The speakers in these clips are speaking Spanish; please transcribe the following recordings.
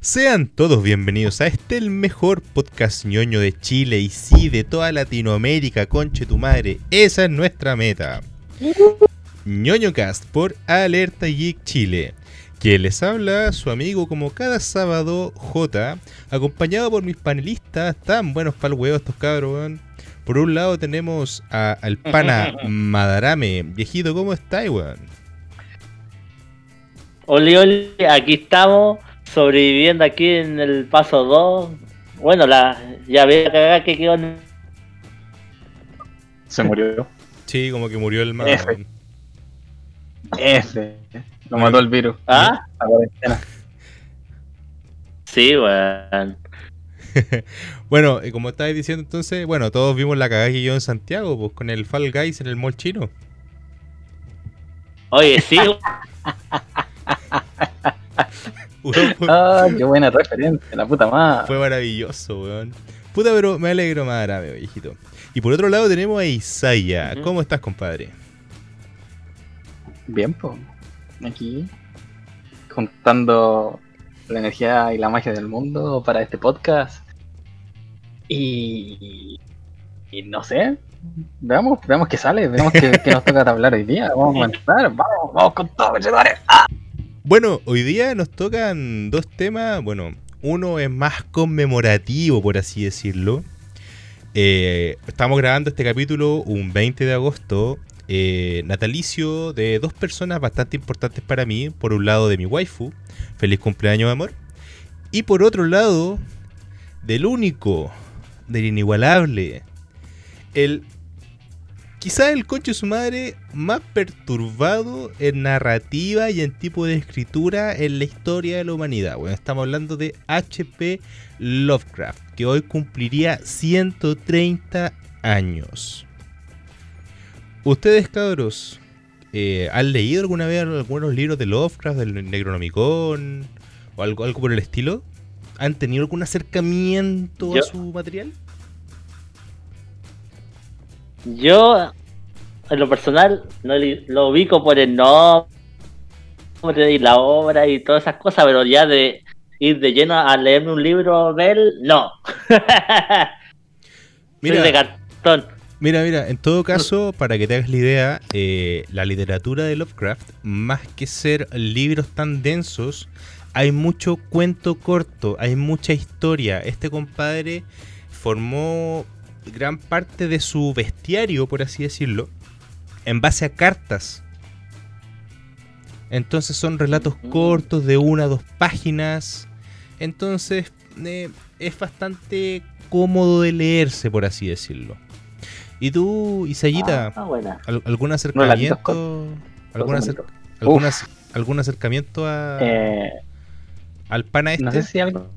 Sean todos bienvenidos a este el mejor podcast ñoño de Chile y sí de toda Latinoamérica, conche tu madre. Esa es nuestra meta. ñoñocast por Alerta Geek Chile. Quien les habla, su amigo como cada sábado, J, acompañado por mis panelistas, tan buenos para el huevo estos cabros, weón. Por un lado tenemos a- al pana Madarame. Viejito, ¿cómo está, weón? Oli, oli, aquí estamos, sobreviviendo aquí en el paso 2. Bueno, la ya ve la cagada que quedó en Se murió. Sí, como que murió el man. F. F. Lo mató el virus. ¿Ah? La cuarentena. Sí, weón. Bueno, y como estabas diciendo entonces, bueno, todos vimos la cagada que yo en Santiago, pues con el Fall Guys en el mall chino. Oye, sí, Weón, fue, Ah, qué buena referencia, la puta madre. fue maravilloso, weón. Puta, pero me alegro más grave, viejito. Y por otro lado tenemos a Isaya. ¿Cómo estás, compadre? Bien, pues. Aquí. Juntando la energía y la magia del mundo para este podcast. Y. Y no sé. Veamos, veamos qué sale, veamos qué, nos toca hablar hoy día. Vamos a comenzar, vamos, vamos con todo, conchetumare. Bueno, hoy día nos tocan dos temas. Bueno, uno es más conmemorativo, por así decirlo. Eh, estamos grabando este capítulo un 20 de agosto, eh, natalicio de dos personas bastante importantes para mí. Por un lado de mi waifu, feliz cumpleaños amor. Y por otro lado, del único, del inigualable, el quizá el coche de su madre más perturbado en narrativa y en tipo de escritura en la historia de la humanidad. Bueno, estamos hablando de H.P. Lovecraft, que hoy cumpliría 130 años. Ustedes, cabros, eh, ¿han leído alguna vez algunos libros de Lovecraft, del Necronomicon o algo, algo por el estilo? ¿Han tenido algún acercamiento a su material? yo, en lo personal, no lo ubico por el nombre y la obra y todas esas cosas, pero ya de ir de lleno a leerme un libro de él, no. Soy de cartón. Mira, mira, en todo caso, para que te hagas la idea, eh, la literatura de Lovecraft, más que ser libros tan densos, hay mucho cuento corto, hay mucha historia. Este compadre formó gran parte de su bestiario, por así decirlo, en base a cartas. Entonces son relatos Mm. cortos de una a dos páginas. Entonces eh, es bastante cómodo de leerse, por así decirlo. ¿Y tú, Isayita, Ah, al- algún acercamiento, algún, acer- Uf. algún ac- algún acercamiento a, Eh, al pana este? No sé si algo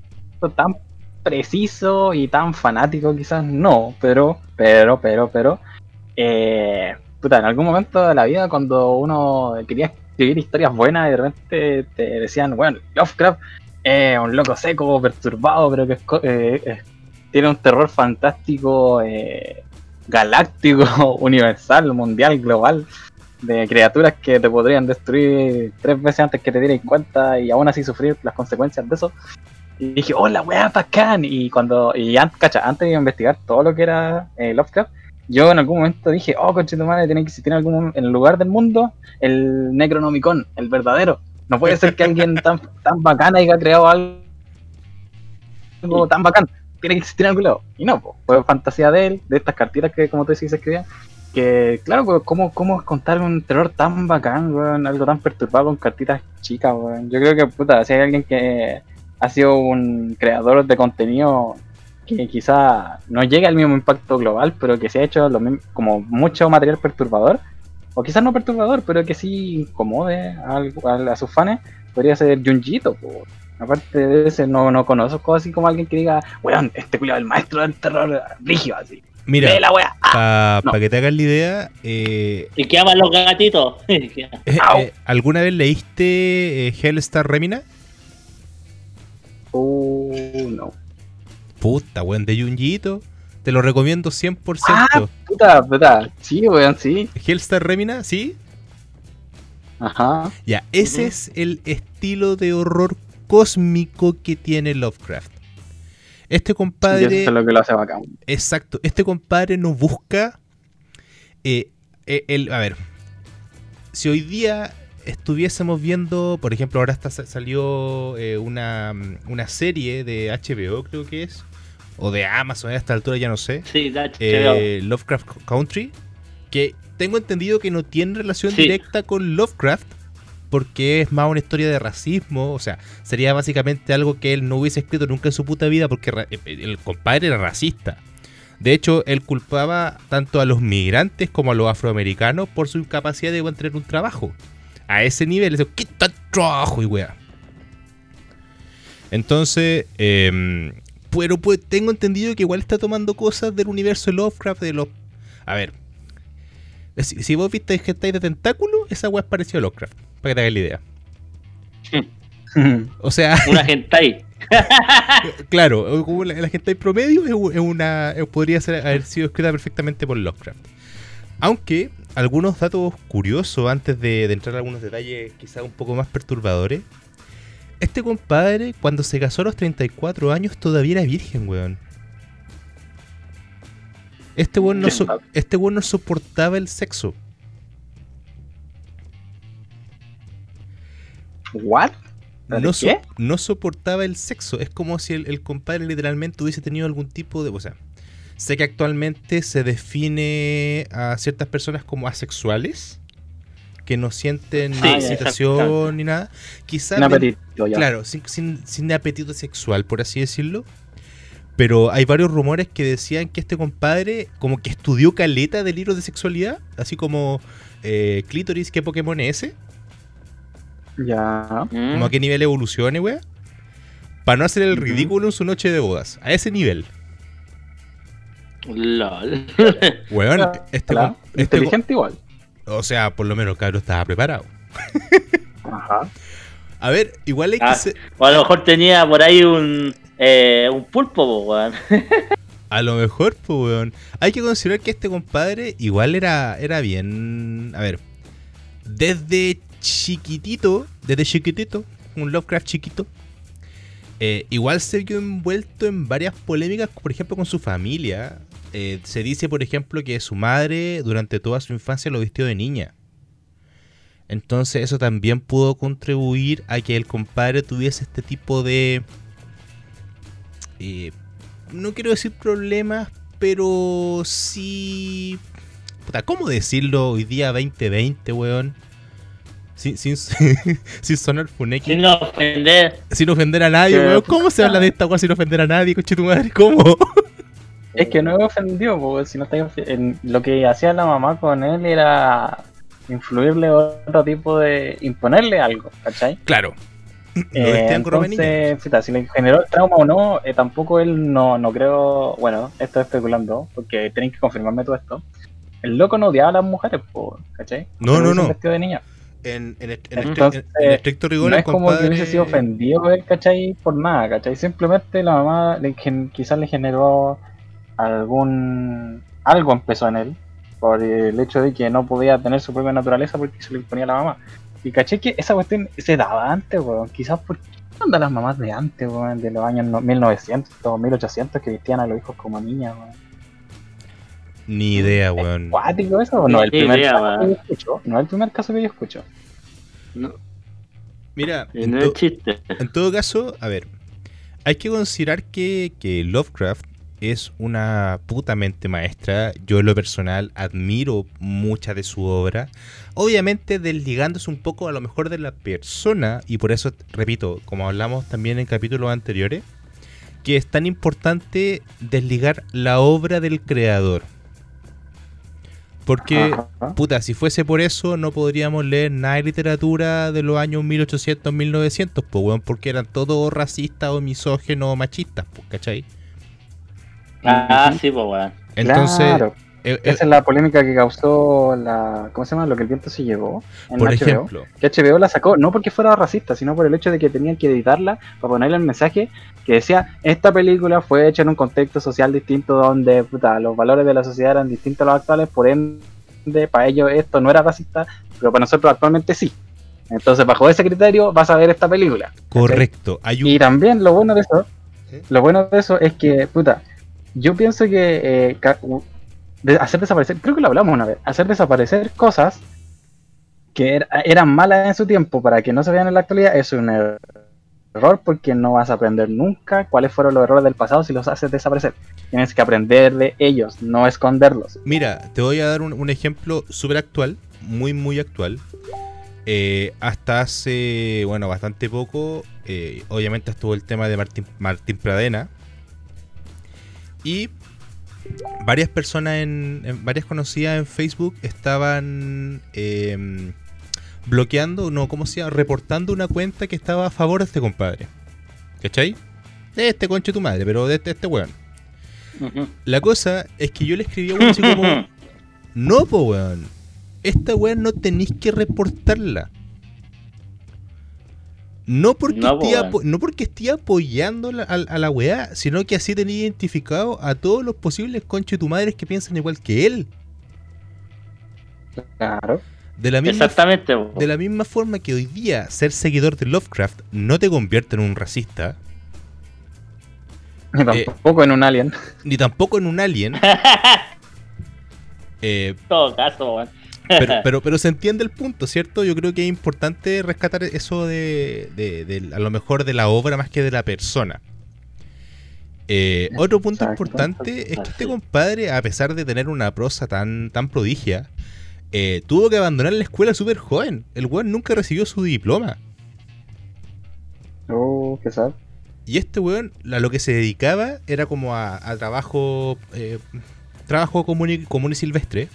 tan preciso y tan fanático quizás no, pero, pero, pero, pero, eh, puta, en algún momento de la vida cuando uno quería escribir historias buenas y de repente te decían, bueno, Lovecraft es un loco seco, perturbado, pero que es eh, es- tiene un terror fantástico, eh, galáctico, universal, mundial, global, de criaturas que te podrían destruir tres veces antes que te dieras cuenta y aún así sufrir las consecuencias de eso. Y dije, oh, la weá bacán. Y cuando, y cacha, antes de investigar todo lo que era eh, Lovecraft, yo en algún momento dije, oh, conche tu madre, tiene que existir en algún en lugar del mundo el Necronomicon, el verdadero. No puede ser que alguien tan, tan bacán haya creado algo, tan bacán. Tiene que existir en algún lado. Y no, po, fue fantasía de él, de estas cartitas que, como tú decís, se escribían. Que, claro, pues, ¿cómo, ¿cómo contar un terror tan bacán, weón? Algo tan perturbado con cartitas chicas, weón. Yo creo que, puta, si hay alguien que ha sido un creador de contenido que quizá no llegue al mismo impacto global, pero que se ha hecho lo mismo- como mucho material perturbador, o quizás no perturbador, pero que sí incomode a, sus fans, podría ser Junjito. Aparte de ese, no, no conozco así como alguien que diga, weón, este culiado el maestro del terror rígido, así. Mira, para no. que te hagas la idea, eh, ¿Y qué aman los gatitos? eh, eh, ¿alguna vez leíste eh, Hellstar Remina? Uh, no. Puta, weón, de Junjito. Te lo recomiendo 100%. Ah. Puta, puta. Sí, weón, sí. Hellstar Remina, ¿sí? Ajá. Ya, ese es el estilo de horror cósmico que tiene Lovecraft. Este Y compadre... eso es lo que lo hace bacán. Exacto. Este compadre nos busca. eh, eh, el, a ver. Si hoy día estuviésemos viendo. Por ejemplo, ahora está, salió eh, una, una serie de HBO, creo que es. O de Amazon a esta altura, ya no sé. Sí, HBO. eh, Lovecraft Country. Que tengo entendido que no tiene relación Sí. directa con Lovecraft. Porque es más una historia de racismo. O sea, sería básicamente algo que él no hubiese escrito nunca en su puta vida. Porque ra- eh, el compadre era racista. De hecho, él culpaba tanto a los migrantes como a los afroamericanos por su incapacidad de tener un trabajo. A ese nivel, eso, ¿qué tal trabajo y weá? Entonces, eh, pero pues, tengo entendido que igual está tomando cosas del universo de Lovecraft, de los... A ver, si, si vos viste Hentai de Tentáculo, esa weá es parecida a Lovecraft, para que te hagas la idea. O sea, Una hentai. claro, como la, la Hentai promedio es, una, es- podría ser, haber sido escrita perfectamente por Lovecraft. Aunque algunos datos curiosos antes de, de entrar a algunos detalles quizás un poco más perturbadores. Este compadre, cuando se casó a los 34 años, todavía era virgen, weón. Este weón no, so- este weón no soportaba el sexo. ¿What? No, so- ¿Qué? no soportaba el sexo. Es como si el, el compadre literalmente hubiese tenido algún tipo de... O sea, sé que actualmente se define a ciertas personas como asexuales, que no sienten Sí, excitación ni nada. Quizás... Un apetito ya. Claro, sin, sin, sin apetito sexual, por así decirlo. Pero hay varios rumores que decían que este compadre como que estudió caleta del libro de sexualidad, así como eh, clítoris, ¿qué Pokémon es ese? Ya. Mm. Como a qué nivel evolucione, weá. Para no hacer el ridículo en su noche de bodas. A ese nivel. LOL. Weón, este, este Inteligente igual. O sea, por lo menos el cabrón estaba preparado. Ajá. A ver, igual hay que Ah. ser- O a lo mejor tenía por ahí un, eh, un pulpo, po, weón. A lo mejor, pues, weón. Hay que considerar que este compadre igual era, era bien. A ver. Desde chiquitito, desde chiquitito, un Lovecraft chiquito. eh, igual se vio envuelto en varias polémicas, por ejemplo, con su familia. Eh, se dice, por ejemplo, que su madre durante toda su infancia lo vistió de niña. Entonces eso también pudo contribuir a que el compadre tuviese este tipo de... eh, no quiero decir problemas, pero sí... Puta, ¿cómo decirlo hoy día 2020, weón? Sin, sin, sin sonar funeki. Sin ofender. Sin ofender a nadie, weón. ¿Cómo se habla de esta weón sin ofender a nadie, coche tu madre? ¿Cómo? Es que no me ofendió, porque si no está en- lo que hacía la mamá con él era influirle otro tipo de. imponerle algo, ¿cachai? Claro. Lo Eh, entonces, puta, si le generó el trauma o no, eh, tampoco él no, no creo. Bueno, estoy especulando, porque tienen que confirmarme todo esto. El loco no odiaba a las mujeres, po, ¿cachai? No, no, no. vestido de niña. En, en, en Entonces, en- en estricto rigor, no es como que hubiese sido ofendido él, ¿cachai? Por nada, ¿cachai? Simplemente la mamá le quizás le generó algún... algo empezó en él por el hecho de que no podía tener su propia naturaleza porque se lo imponía la mamá. Y caché que esa cuestión se daba antes, weón. Quizás por qué andan las mamás de antes, weón, de los años no- 1900 o 1800 que vestían a los hijos como niñas, weón. Ni idea, weón. ¿Cuático eso? No es el Ni primer idea, caso weón. que yo escucho. No es el primer caso que yo escucho. No, Mira, en, no to- es chiste. en todo caso, a ver, hay que considerar que, que Lovecraft es una puta mente maestra. Yo en lo personal admiro mucha de su obra. Obviamente desligándose un poco a lo mejor de la persona, y por eso, repito, como hablamos también en capítulos anteriores, que es tan importante desligar la obra del creador. Porque... Puta, si fuese por eso, no podríamos leer nada de literatura de los años 1800, 1900, pues, weón, porque eran todos racistas o misógenos o machistas, pues, ¿cachai? Ah, sí, pues, weón. Entonces, Claro. eh, eh, Esa es la polémica que causó la. ¿Cómo se llama? Lo que el viento se llevó. En por HBO. ejemplo, Que HBO la sacó, no porque fuera racista, sino por el hecho de que tenían que editarla para ponerle el mensaje que decía: Esta película fue hecha en un contexto social distinto donde puta, los valores de la sociedad eran distintos a los actuales, por ende, para ellos esto no era racista, pero para nosotros actualmente sí. Entonces, bajo ese criterio, vas a ver esta película. Correcto. Hay un... Y también lo bueno de eso, ¿Sí? lo bueno de eso es que, puta, yo pienso que eh, hacer desaparecer, creo que lo hablamos una vez, hacer desaparecer cosas que er- eran malas en su tiempo para que no se vean en la actualidad es un er- error porque no vas a aprender nunca cuáles fueron los errores del pasado si los haces desaparecer. Tienes que aprender de ellos, no esconderlos. Mira, te voy a dar un, un ejemplo súper actual, muy, muy actual. Eh, hasta hace, bueno, bastante poco, eh, obviamente estuvo el tema de Martín, Martín Pradena. Y varias personas, en, en- varias conocidas en Facebook estaban eh, bloqueando, no, ¿cómo se llama? Reportando una cuenta que estaba a favor de este compadre. ¿Cachai? De este conche tu madre, pero de este, este weón. La cosa es que yo le escribí a uno así como... No, po, weón. Esta weón no tenéis que reportarla. No porque, No, esté, weón. apo- no porque esté apoyando la- a, a la weá, sino que así tenía identificado a todos los posibles conches tu madres que piensan igual que él. Claro. De la misma, Exactamente. de la misma forma que hoy día ser seguidor de Lovecraft no te convierte en un racista, Ni tampoco en un alien. ni tampoco en un alien. eh, En todo caso, weón. Pero, pero, pero se entiende el punto, ¿cierto? Yo creo que es importante rescatar eso de, de- de- a lo mejor de la obra más que de la persona. Eh, otro punto importante es que este compadre, a pesar de tener una prosa tan, tan prodigia, eh, tuvo que abandonar la escuela súper joven. El weón nunca recibió su diploma. Oh, qué sad. Y este weón a lo que se dedicaba era como a, a trabajo eh, trabajo común y, común y silvestre.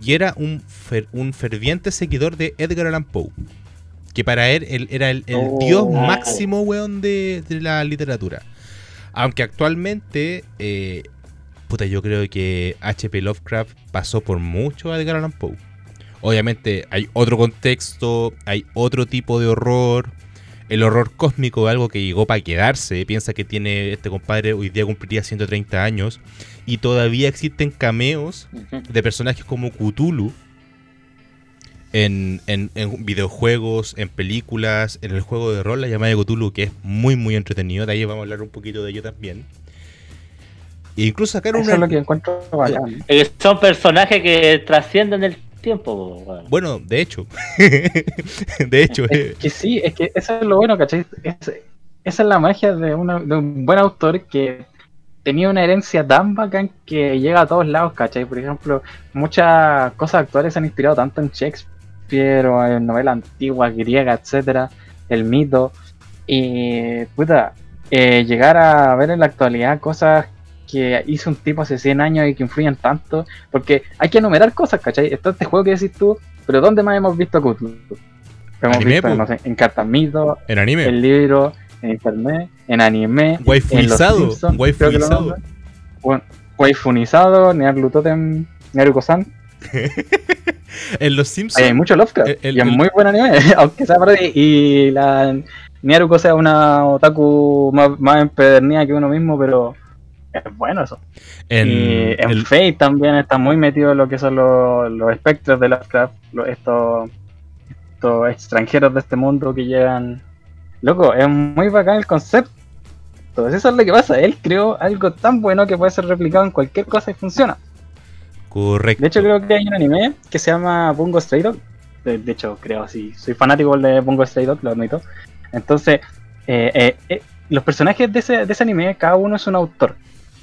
Y era un, fer- un ferviente seguidor de Edgar Allan Poe. Que para él, él era el, el Oh. dios máximo, weón, de, de la literatura. Aunque actualmente, eh, puta, yo creo que H.P. Lovecraft pasó por mucho a Edgar Allan Poe. Obviamente hay otro contexto, hay otro tipo de horror. El horror cósmico es algo que llegó para quedarse. Piensa que tiene este compadre, hoy día cumpliría 130 años. Y todavía existen cameos de personajes como Cthulhu en, en- en videojuegos, en películas, en el juego de rol, la llamada de Cthulhu, que es muy, muy entretenido. De ahí vamos a hablar un poquito de ello también. E incluso sacaron Eso una. es lo que encuentro bacán. Eh, Son personajes que trascienden el tiempo. Bueno, de hecho. de hecho, eh, Es que sí, es que eso es lo bueno, ¿cachai? Es- esa es la magia de, una- de un buen autor que tenía una herencia tan bacán que llega a todos lados, ¿cachai? Por ejemplo, muchas cosas actuales se han inspirado tanto en Shakespeare o en novela antigua, griega, etcétera, el mito. Y, puta, eh, llegar a ver en la actualidad cosas que hizo un tipo hace 100 años y que influyen tanto, porque hay que enumerar cosas, ¿cachai? Está este juego que decís tú, pero ¿dónde más hemos visto Cthulhu? Hemos Anime, visto, no sé, en cartas mito, en anime. el libro, en internet, en anime, nombran. Bueno, Waifunizado, Nearlutotem, Nearuko-san. En los Simpsons. Hay mucho Lovecraft. El- el- y es el- muy buen anime, aunque sea parodia. Y la Nearuko sea una otaku más, más empedernida que uno mismo, pero es bueno eso. en, y en el- Fate también está muy metido en lo que son los, los espectros de Lovecraft, los- estos, estos extranjeros de este mundo que llegan. Loco, es muy bacán el concepto. Entonces eso es lo que pasa. Él creó algo tan bueno que puede ser replicado en cualquier cosa y funciona. correcto. De hecho, creo que hay un anime que se llama Bungo Stray Dog. De, de hecho, creo así. Soy fanático de Bungo Stray Dog, lo admito. Entonces, eh, eh, eh, los personajes de ese, de ese anime, cada uno es un autor.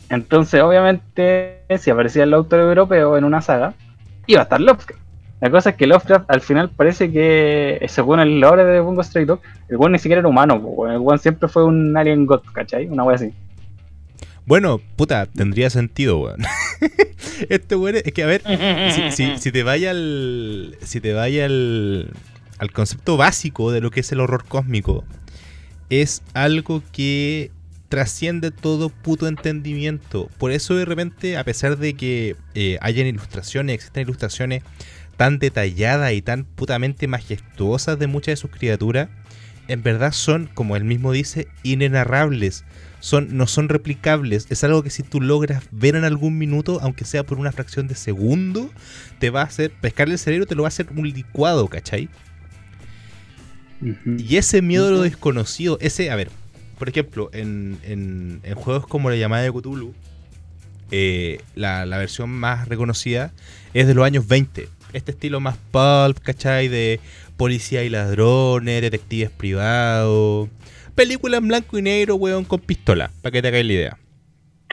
Entonces, obviamente, si aparecía el autor europeo en una saga, iba a estar Lovecraft. La cosa es que Lovecraft al final parece que, eh, según el lore de Bungo Stray Dog, el buen ni siquiera era humano. El buen siempre fue un alien god, ¿cachai? Una wea así. Bueno, puta, tendría sentido, weón. este weón es que, a ver, si, si- si te vaya al. Si te vaya al. al concepto básico de lo que es el horror cósmico, es algo que trasciende todo puto entendimiento. Por eso de repente, a pesar de que eh, hayan ilustraciones, existen ilustraciones tan detalladas y tan putamente majestuosas de muchas de sus criaturas, en verdad son, como él mismo dice, inenarrables. Son, no son replicables. Es algo que si tú logras ver en algún minuto, aunque sea por una fracción de segundo, te va a hacer pescar el cerebro, te lo va a hacer un licuado, ¿cachai? Y ese miedo a lo desconocido, ese, a ver, por ejemplo, en, en- en juegos como la llamada de Cthulhu, eh, la, la versión más reconocida es de los años 20. Este estilo más pulp, ¿cachai? De policía y ladrones, detectives privados. Película en blanco y negro, weón, con pistola, para que te hagáis la idea.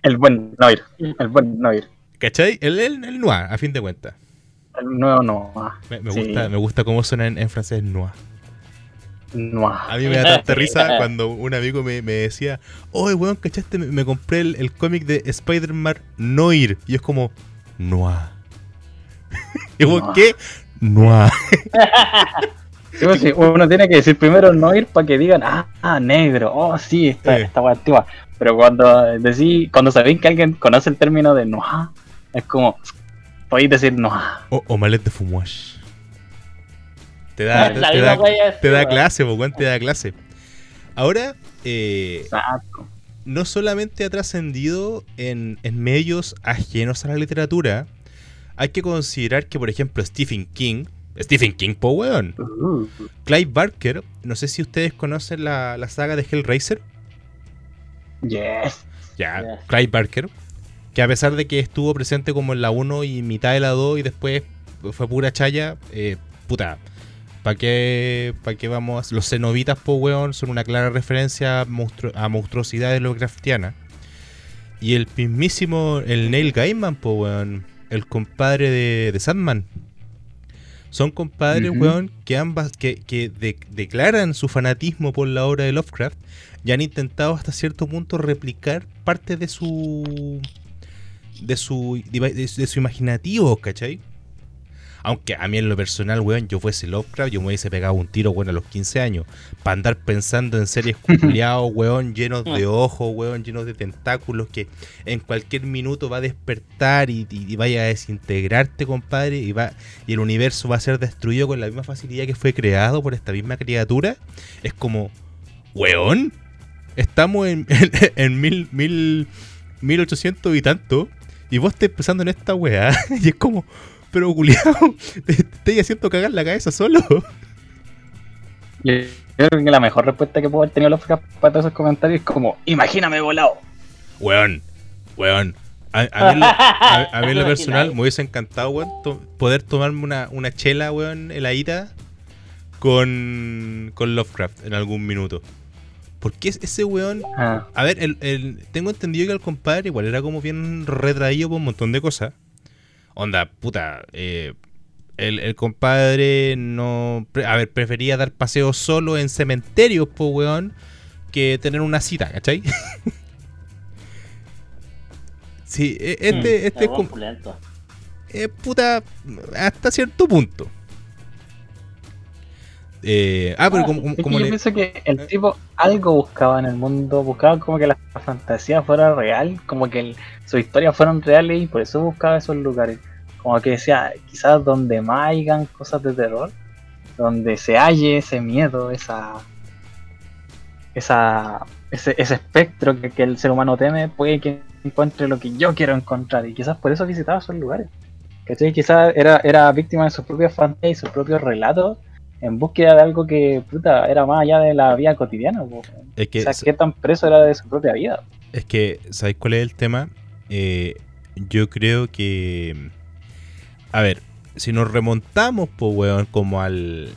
El buen Noir. El buen Noir. ¿Cachai? El, el, el noir, a fin de cuentas. El nuevo no. ah, Me, me Sí. gusta, me gusta cómo suena en, en francés noir. No. A mí me da tanta risa cuando un amigo me, me decía, oye, weón, ¿cachaste? Me, me compré el, el cómic de Spider-Man Noir. Y es como, Noir. y Noir. ¿qué? Noir. Sí, pues, sí, uno tiene que decir primero Noir para que digan, ah, ah, negro, oh sí, esta, Eh. esta wea antigua. Pero cuando decís, cuando sabéis que alguien conoce el término de Noir, es como, podéis decir Noir. O, o Malet de Fumwash. Te da, te, te da, te da clase, weón, te da clase. Ahora, eh, no solamente ha trascendido en, en medios ajenos a la literatura, hay que considerar que, por ejemplo, Stephen King, Stephen King, po weón, Uh, Clive Barker, no sé si ustedes conocen la, la saga de Hellraiser. yes. Ya, Yes. Clive Barker. Que a pesar de que estuvo presente como en la 1 y mitad de la 2 y después fue pura chaya, eh, puta. ¿Para qué, pa' qué vamos? a- Los cenobitas, po weón, son una clara referencia a, monstru- a monstruosidades Lovecraftianas. Y el mismísimo, el Neil Gaiman, po weón, el compadre de, de Sandman. Son compadres, weón, que ambas, que, que de- declaran su fanatismo por la obra de Lovecraft y han intentado hasta cierto punto replicar parte de su de su de, de su imaginativo, ¿cachai? Aunque a mí en lo personal, weón, yo fuese Lovecraft, yo me hubiese pegado un tiro, weón, a los 15 años. Para andar pensando en series culiados, weón, llenos de ojos, weón, llenos de tentáculos, que en cualquier minuto va a despertar y, y- y vaya a desintegrarte, compadre, y va y el universo va a ser destruido con la misma facilidad que fue creado por esta misma criatura. Es como, weón, estamos en, en, en mil, mil, 1800 y tanto, y vos estás pensando en esta weá, y es como, pero culiao, te, estoy haciendo cagar la cabeza solo. Yo creo que la mejor respuesta que puedo haber tenido los para todos esos comentarios es como, imagíname volado. Weón, weón. A, a mí, lo, a- a mí en lo personal me hubiese encantado, weón, to- poder tomarme una, una chela, weón, heladita con, con Lovecraft en algún minuto. Porque es ese weón Ah, A ver, el, el- tengo entendido que el compadre igual era como bien retraído por un montón de cosas. Onda, puta, eh, el, el compadre no... A ver, prefería dar paseos solo en cementerios, po, weón, que tener una cita, ¿cachai? sí, e- este, este es Mm, como... opulento. eh, puta, hasta cierto punto. Eh, ah, pero Ah, como, yo le- pienso que el tipo algo buscaba en el mundo, buscaba como que la fantasía fuera real, como que el- sus historias fueran reales y por eso buscaba esos lugares. Como que decía, quizás donde más hayan cosas de terror, donde se halle ese miedo, esa esa ese, ese espectro que, que el ser humano teme, puede que encuentre lo que yo quiero encontrar y quizás por eso visitaba esos lugares. ¿Cachai? Quizás era, era víctima de sus propias fantasías y sus propios relatos en búsqueda de algo que puta, era más allá de la vida cotidiana. po. es que o sea, qué tan preso era de su propia vida. Es que, ¿sabéis cuál es el tema? Eh, yo creo que. A ver, si nos remontamos, pues, weón, como al,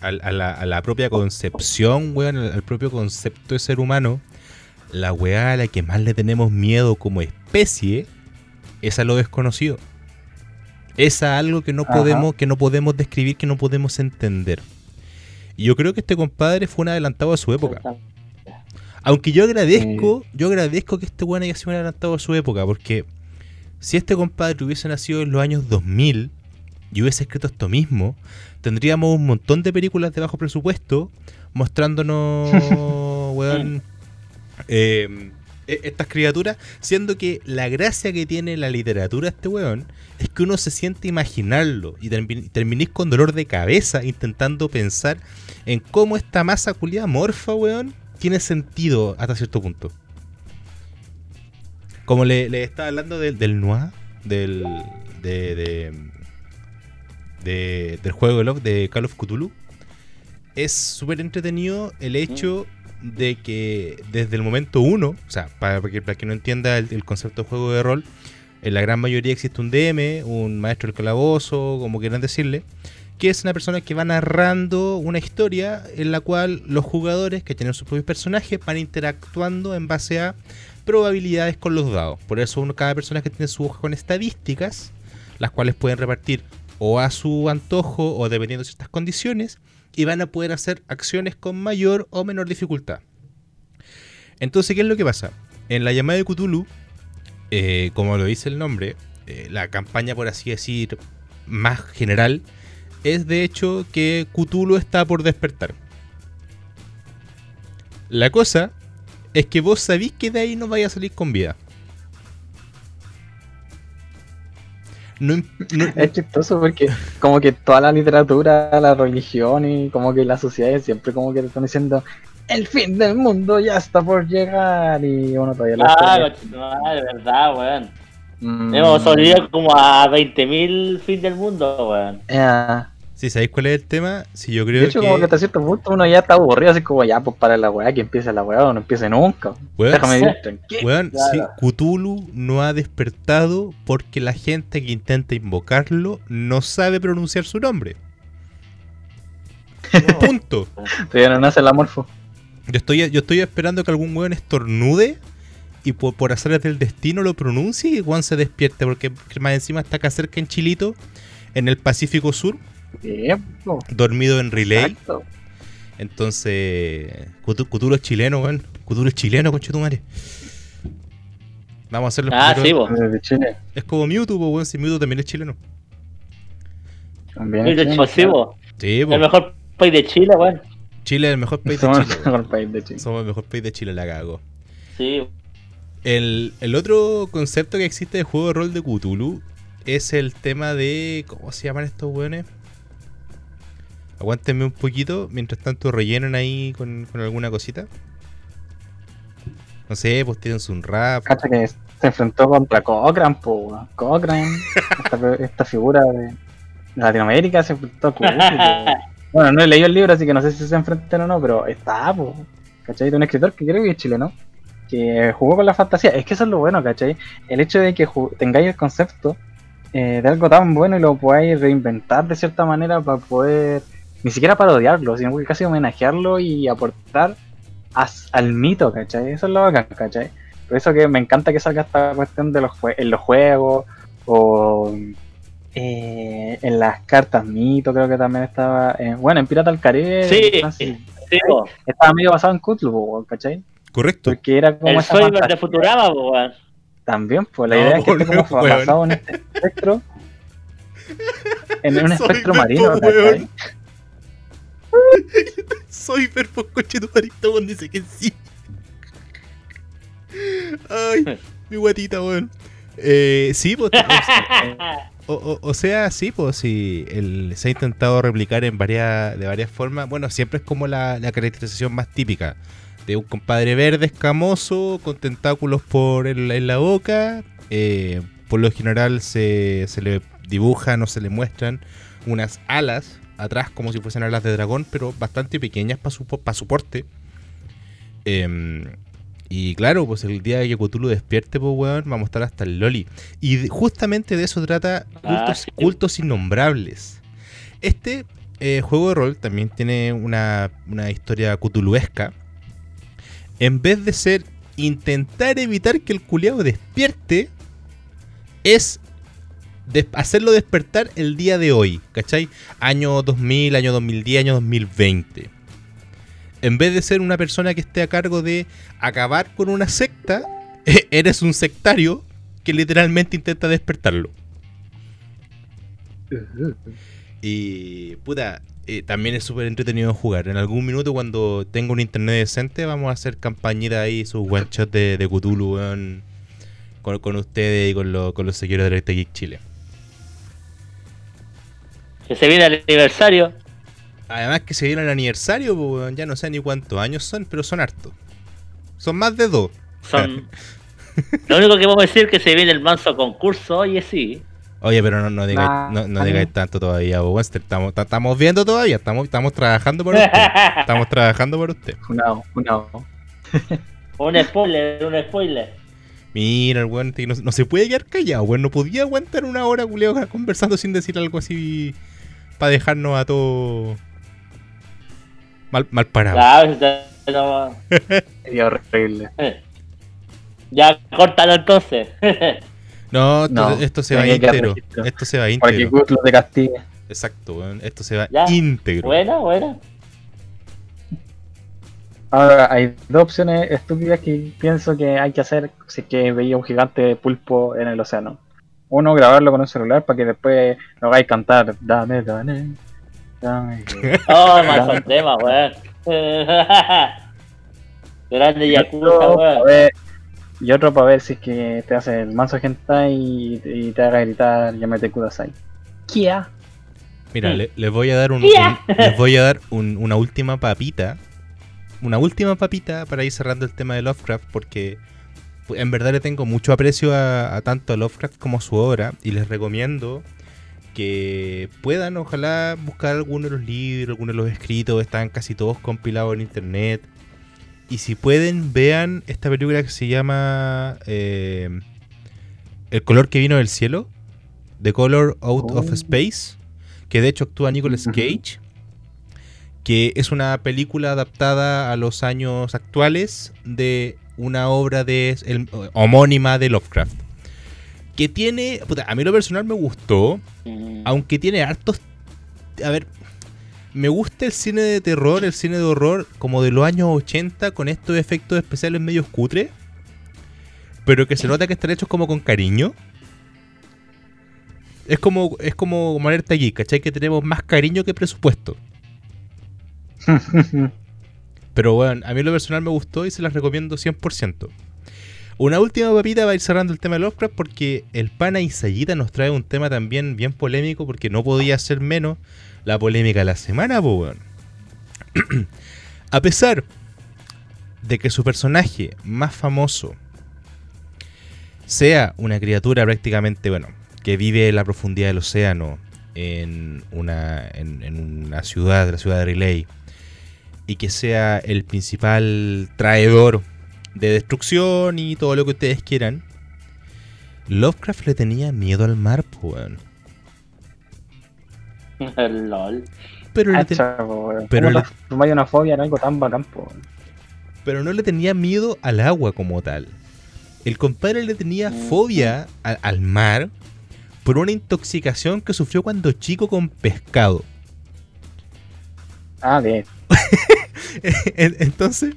al- a, la, a la propia concepción, weón, al, al propio concepto de ser humano, la weá a la que más le tenemos miedo como especie es a lo desconocido. Es algo que no Ajá. podemos, que no podemos describir, que no podemos entender. Y yo creo que este compadre fue un adelantado a su época. Aunque yo agradezco, yo agradezco que este weón haya sido un adelantado a su época, porque si este compadre hubiese nacido en los años 2000 y hubiese escrito esto mismo, tendríamos un montón de películas de bajo presupuesto mostrándonos, weón, eh, estas criaturas, siendo que la gracia que tiene la literatura este weón es que uno se siente imaginarlo y termi- terminís con dolor de cabeza intentando pensar en cómo esta masa culiada morfa, weón, tiene sentido hasta cierto punto. Como le, le estaba hablando del, del noir, del, de, de- de- del juego de, Love- de Call of Cthulhu, es súper entretenido el hecho de que desde el momento uno, o sea, para que, para que no entienda el, concepto de juego de rol, en la gran mayoría existe un DM, un maestro del calabozo, como quieran decirle, que es una persona que va narrando una historia en la cual los jugadores que tienen sus propios personajes van interactuando en base a probabilidades con los dados. Por eso uno, cada personaje tiene su hoja con estadísticas, las cuales pueden repartir o a su antojo o dependiendo de ciertas condiciones, y van a poder hacer acciones con mayor o menor dificultad. Entonces, ¿qué es lo que pasa? En la llamada de Cthulhu, eh, como lo dice el nombre, eh, la campaña, por así decir, más general, es de hecho que Cthulhu está por despertar. La cosa es que vos sabéis que de ahí no vaya a salir con vida. No, im- no- Es chistoso porque como que toda la literatura, la religión y como que las sociedades siempre como que te están diciendo el fin del mundo ya está por llegar y uno todavía lo espera. de verdad, weón. Mm, Hemos sobrevivido como a 20.000 fin del mundo, weón. Si sabéis cuál es el tema, si yo creo de hecho, que. como que hasta cierto punto uno ya está aburrido, así como ya, pues para la weá, que empiece la weá o no empiece nunca. Weón, Déjame. Weón, Claro. sí, Cthulhu no ha despertado porque la gente que intenta invocarlo no sabe pronunciar su nombre. Punto. Todavía no nace el amorfo. Yo estoy, yo estoy esperando que algún weón estornude y por, por hacer del destino lo pronuncie y weón se despierte porque más encima está acá cerca en Chilito, en el Pacífico Sur, Dormido en relay. exacto. Entonces, Cthulhu es chileno, weón. Cthulhu es chileno, conchetumare. Vamos a hacerlo. Ah, sí, vos. Es como Mewtwo, weón. Si Mewtwo también es chileno. También es chileno, sí, vos. Sí. El mejor país de Chile, weón. Chile es el mejor país de Somos Chile. el weón. mejor país de Chile. Somos el mejor país de Chile, la cago. Sí. El, el otro concepto que existe de juego de rol de Cthulhu es el tema de. ¿Cómo se llaman estos weones? Aguántenme un poquito, mientras tanto rellenan ahí con, con alguna cosita. No sé, pues tienen un rap. Cacha que se enfrentó contra Cochrane, po. Cochrane, esta, esta figura de Latinoamérica se enfrentó a. Bueno, no he leído el libro, así que no sé si se enfrentan o no, pero está, po. ¿Cachai? De un escritor que creo que es chileno, que jugó con la fantasía. Es que eso es lo bueno, ¿cachai? El hecho de que tengáis el concepto eh, de algo tan bueno y lo podáis reinventar de cierta manera para poder, ni siquiera parodiarlo, sino que casi homenajearlo y aportar al mito, ¿cachai? Eso es lo bacán, ¿cachai? Por eso que me encanta que salga esta cuestión de los jue- en los juegos o eh, en las cartas mito, creo que también estaba. eh, bueno, en Pirata del Caribe. Sí. Sí, estaba medio basado en Cthulhu, ¿cachai? Correcto. Porque era como El esa de. Futurama. También, pues la No, idea es que esté como basado en este espectro. En un espectro marino, weón. ¿cachai? Soy perfo coche tu marito, weón, dice que sí. Ay, mi guatita, weón. Eh, sí, pues. O, o- o sea, sí, pues sí, el, se ha intentado replicar en varias, de varias formas. Bueno, siempre es como la, la caracterización más típica de un compadre verde escamoso con tentáculos por el- en la boca. eh, por lo general se, se le dibujan o se le muestran unas alas atrás como si fuesen alas de dragón, pero bastante pequeñas para su, pa' su porte. Em, y claro, pues el día que Cthulhu despierte, pues weón, vamos a estar hasta el Loli. Y justamente de eso trata Ah, cultos, cultos innombrables. Este eh, juego de rol también tiene una, una historia cthulhuesca. En vez de ser intentar evitar que el culiao despierte, es hacerlo despertar el día de hoy, ¿cachai? Año 2000, año 2010, año 2020. En vez de ser una persona que esté a cargo de acabar con una secta, eres un sectario que literalmente intenta despertarlo. Y puta, eh, también es súper entretenido jugar. En algún minuto cuando tenga un internet decente vamos a hacer campañita ahí, sus one de, de Cthulhu, con, ustedes y con, lo- con los seguidores de Directo Geek Chile. Que se viene el aniversario. Además que se viene el aniversario, pues, ya no sé ni cuántos años son, pero son hartos. Son más de dos. Son. Lo único que podemos decir es que se viene el manso concurso, oye, sí. Oye, pero no, no digáis Nah, no, no a digáis tanto todavía, Bob Webster. Estamos, ta- estamos viendo todavía, estamos, estamos trabajando por usted. Estamos trabajando por usted. Funado, funado. un spoiler, un spoiler. Mira, el weón no, no se puede quedar callado, weón. No podía aguantar una hora, culeo, conversando sin decir algo así para dejarnos a todos mal, mal parados. Claro, ya, no- Sería horrible. ya córtalo entonces. No, esto, No, esto se va íntegro. registro. Esto se va Para que íntegro. Gus lo te castigue. Exacto, weón. Esto se va Ya. íntegro. buena, buena. Ahora, hay dos opciones estúpidas que pienso que hay que hacer si es que veía un gigante pulpo en el océano. Uno, grabarlo con un celular para que después lo hagáis cantar. Dame, dame, dame. Oh, mal tema, weón. Grande Yakuza, weón. y otro para ver si es que te hace el manso hentai y, y te haga gritar Yamete Kudasai. Kia. Mira, Mm. le- les voy a dar un, les voy a dar un- una última papita. Una última papita para ir cerrando el tema de Lovecraft porque en verdad le tengo mucho aprecio a, a tanto a Lovecraft como a su obra y les recomiendo que puedan ojalá buscar alguno de los libros, algunos de los escritos, están casi todos compilados en internet. Y si pueden, vean esta película que se llama eh, El color que vino del cielo, The Color Out of Oh. Space, que de hecho actúa Nicolas. Cage, que es una película adaptada a los años actuales de una obra de el- homónima de Lovecraft. Que tiene, puta, a mí lo personal me gustó, Mm. aunque tiene hartos... A ver, me gusta el cine de terror, el cine de horror, como de los años 80, con estos efectos especiales medio cutre, pero que se nota que están hechos como con cariño. Es como, es como alerta aquí, ¿cachai? Que tenemos más cariño que presupuesto. Pero bueno, a mí lo personal me gustó y se las recomiendo 100%. Una última papita va a ir cerrando el tema de Lovecraft porque el pana Isayita nos trae un tema también bien polémico porque no podía ser menos la polémica de la semana, weón. a pesar de que su personaje más famoso sea una criatura prácticamente, bueno, que vive en la profundidad del océano, en una, en, en una ciudad, la ciudad de Relay, y que sea el principal traidor de destrucción y todo lo que ustedes quieran, Lovecraft le tenía miedo al mar, weón. LOL. Pero, le ten- pero ¿Cómo le- transformáis una fobia en algo tan bacán, po, pero no le tenía miedo al agua como tal. El compadre le tenía fobia a- al mar por una intoxicación que sufrió cuando chico con pescado. Ah, bien. En- Entonces,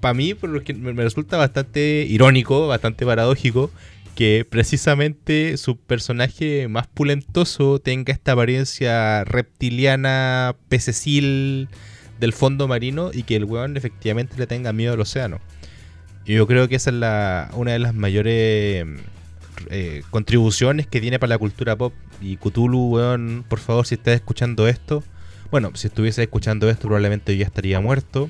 para mí por lo que me resulta bastante irónico, bastante paradójico, que precisamente su personaje más pulentoso tenga esta apariencia reptiliana, pececil del fondo marino y que el weón efectivamente le tenga miedo al océano. Yo creo que esa es la, una de las mayores eh, contribuciones que tiene para la cultura pop. Y Cthulhu, weón, por favor, si estás escuchando esto, bueno, si estuviese escuchando esto probablemente yo ya estaría muerto.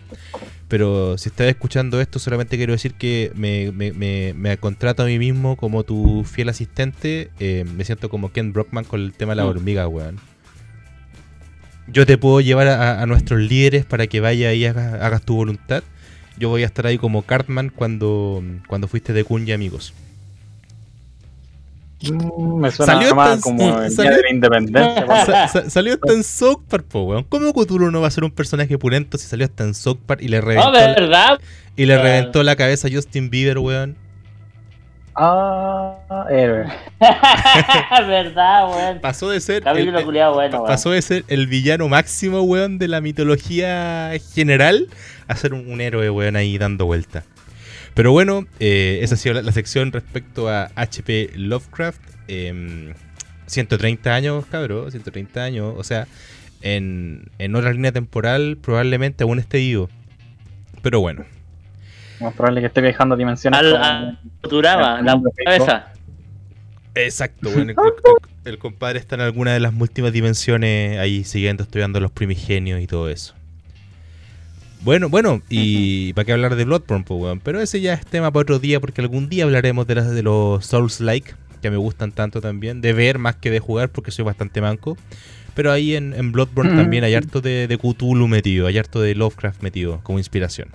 Pero si estás escuchando esto, solamente quiero decir que me, me- me- me contrato a mí mismo como tu fiel asistente. Eh, me siento como Ken Brockman con el tema de la Mm. hormiga, weón. Yo te puedo llevar a, a nuestros líderes para que vayas y hagas, hagas tu voluntad. Yo voy a estar ahí como Cartman cuando, cuando fuiste de Cunya, amigos. Mm, me suena Salió más tan- como el salió- día de la independencia. po. Sa- sa- salió hasta en South Park, po, weón. ¿Cómo Cthulhu no va a ser un personaje pulento si salió hasta en South Park y le reventó, No, ¿verdad? y le reventó la cabeza a Justin Bieber, weón? Ah, héroe. ¿Verdad, weón? Pasó de ser el, Capítulo culiado bueno, weón. pasó de ser el villano máximo, weón, de la mitología general a ser un, un héroe, weón, ahí dando vuelta. Pero bueno, eh, esa ha sido la, la sección respecto a HP Lovecraft. Em, 130 años, cabrón, 130 años. O sea, en, en otra línea temporal probablemente aún esté vivo. Pero bueno, Más probable que esté viajando a dimensiones. Al, como- a Futurama, el la cabeza. exacto, bueno, el, el- el compadre está en alguna de las múltiples dimensiones ahí siguiendo, estudiando los primigenios y todo eso. Bueno, bueno, y para qué hablar de Bloodborne, pues, weón. Pero ese ya es tema para otro día, porque algún día hablaremos de, las, de los Souls-like. que me gustan tanto también, de ver más que de jugar porque soy bastante manco. Pero ahí en, en Bloodborne Mm. también hay harto de, de Cthulhu metido, hay harto de Lovecraft metido como inspiración.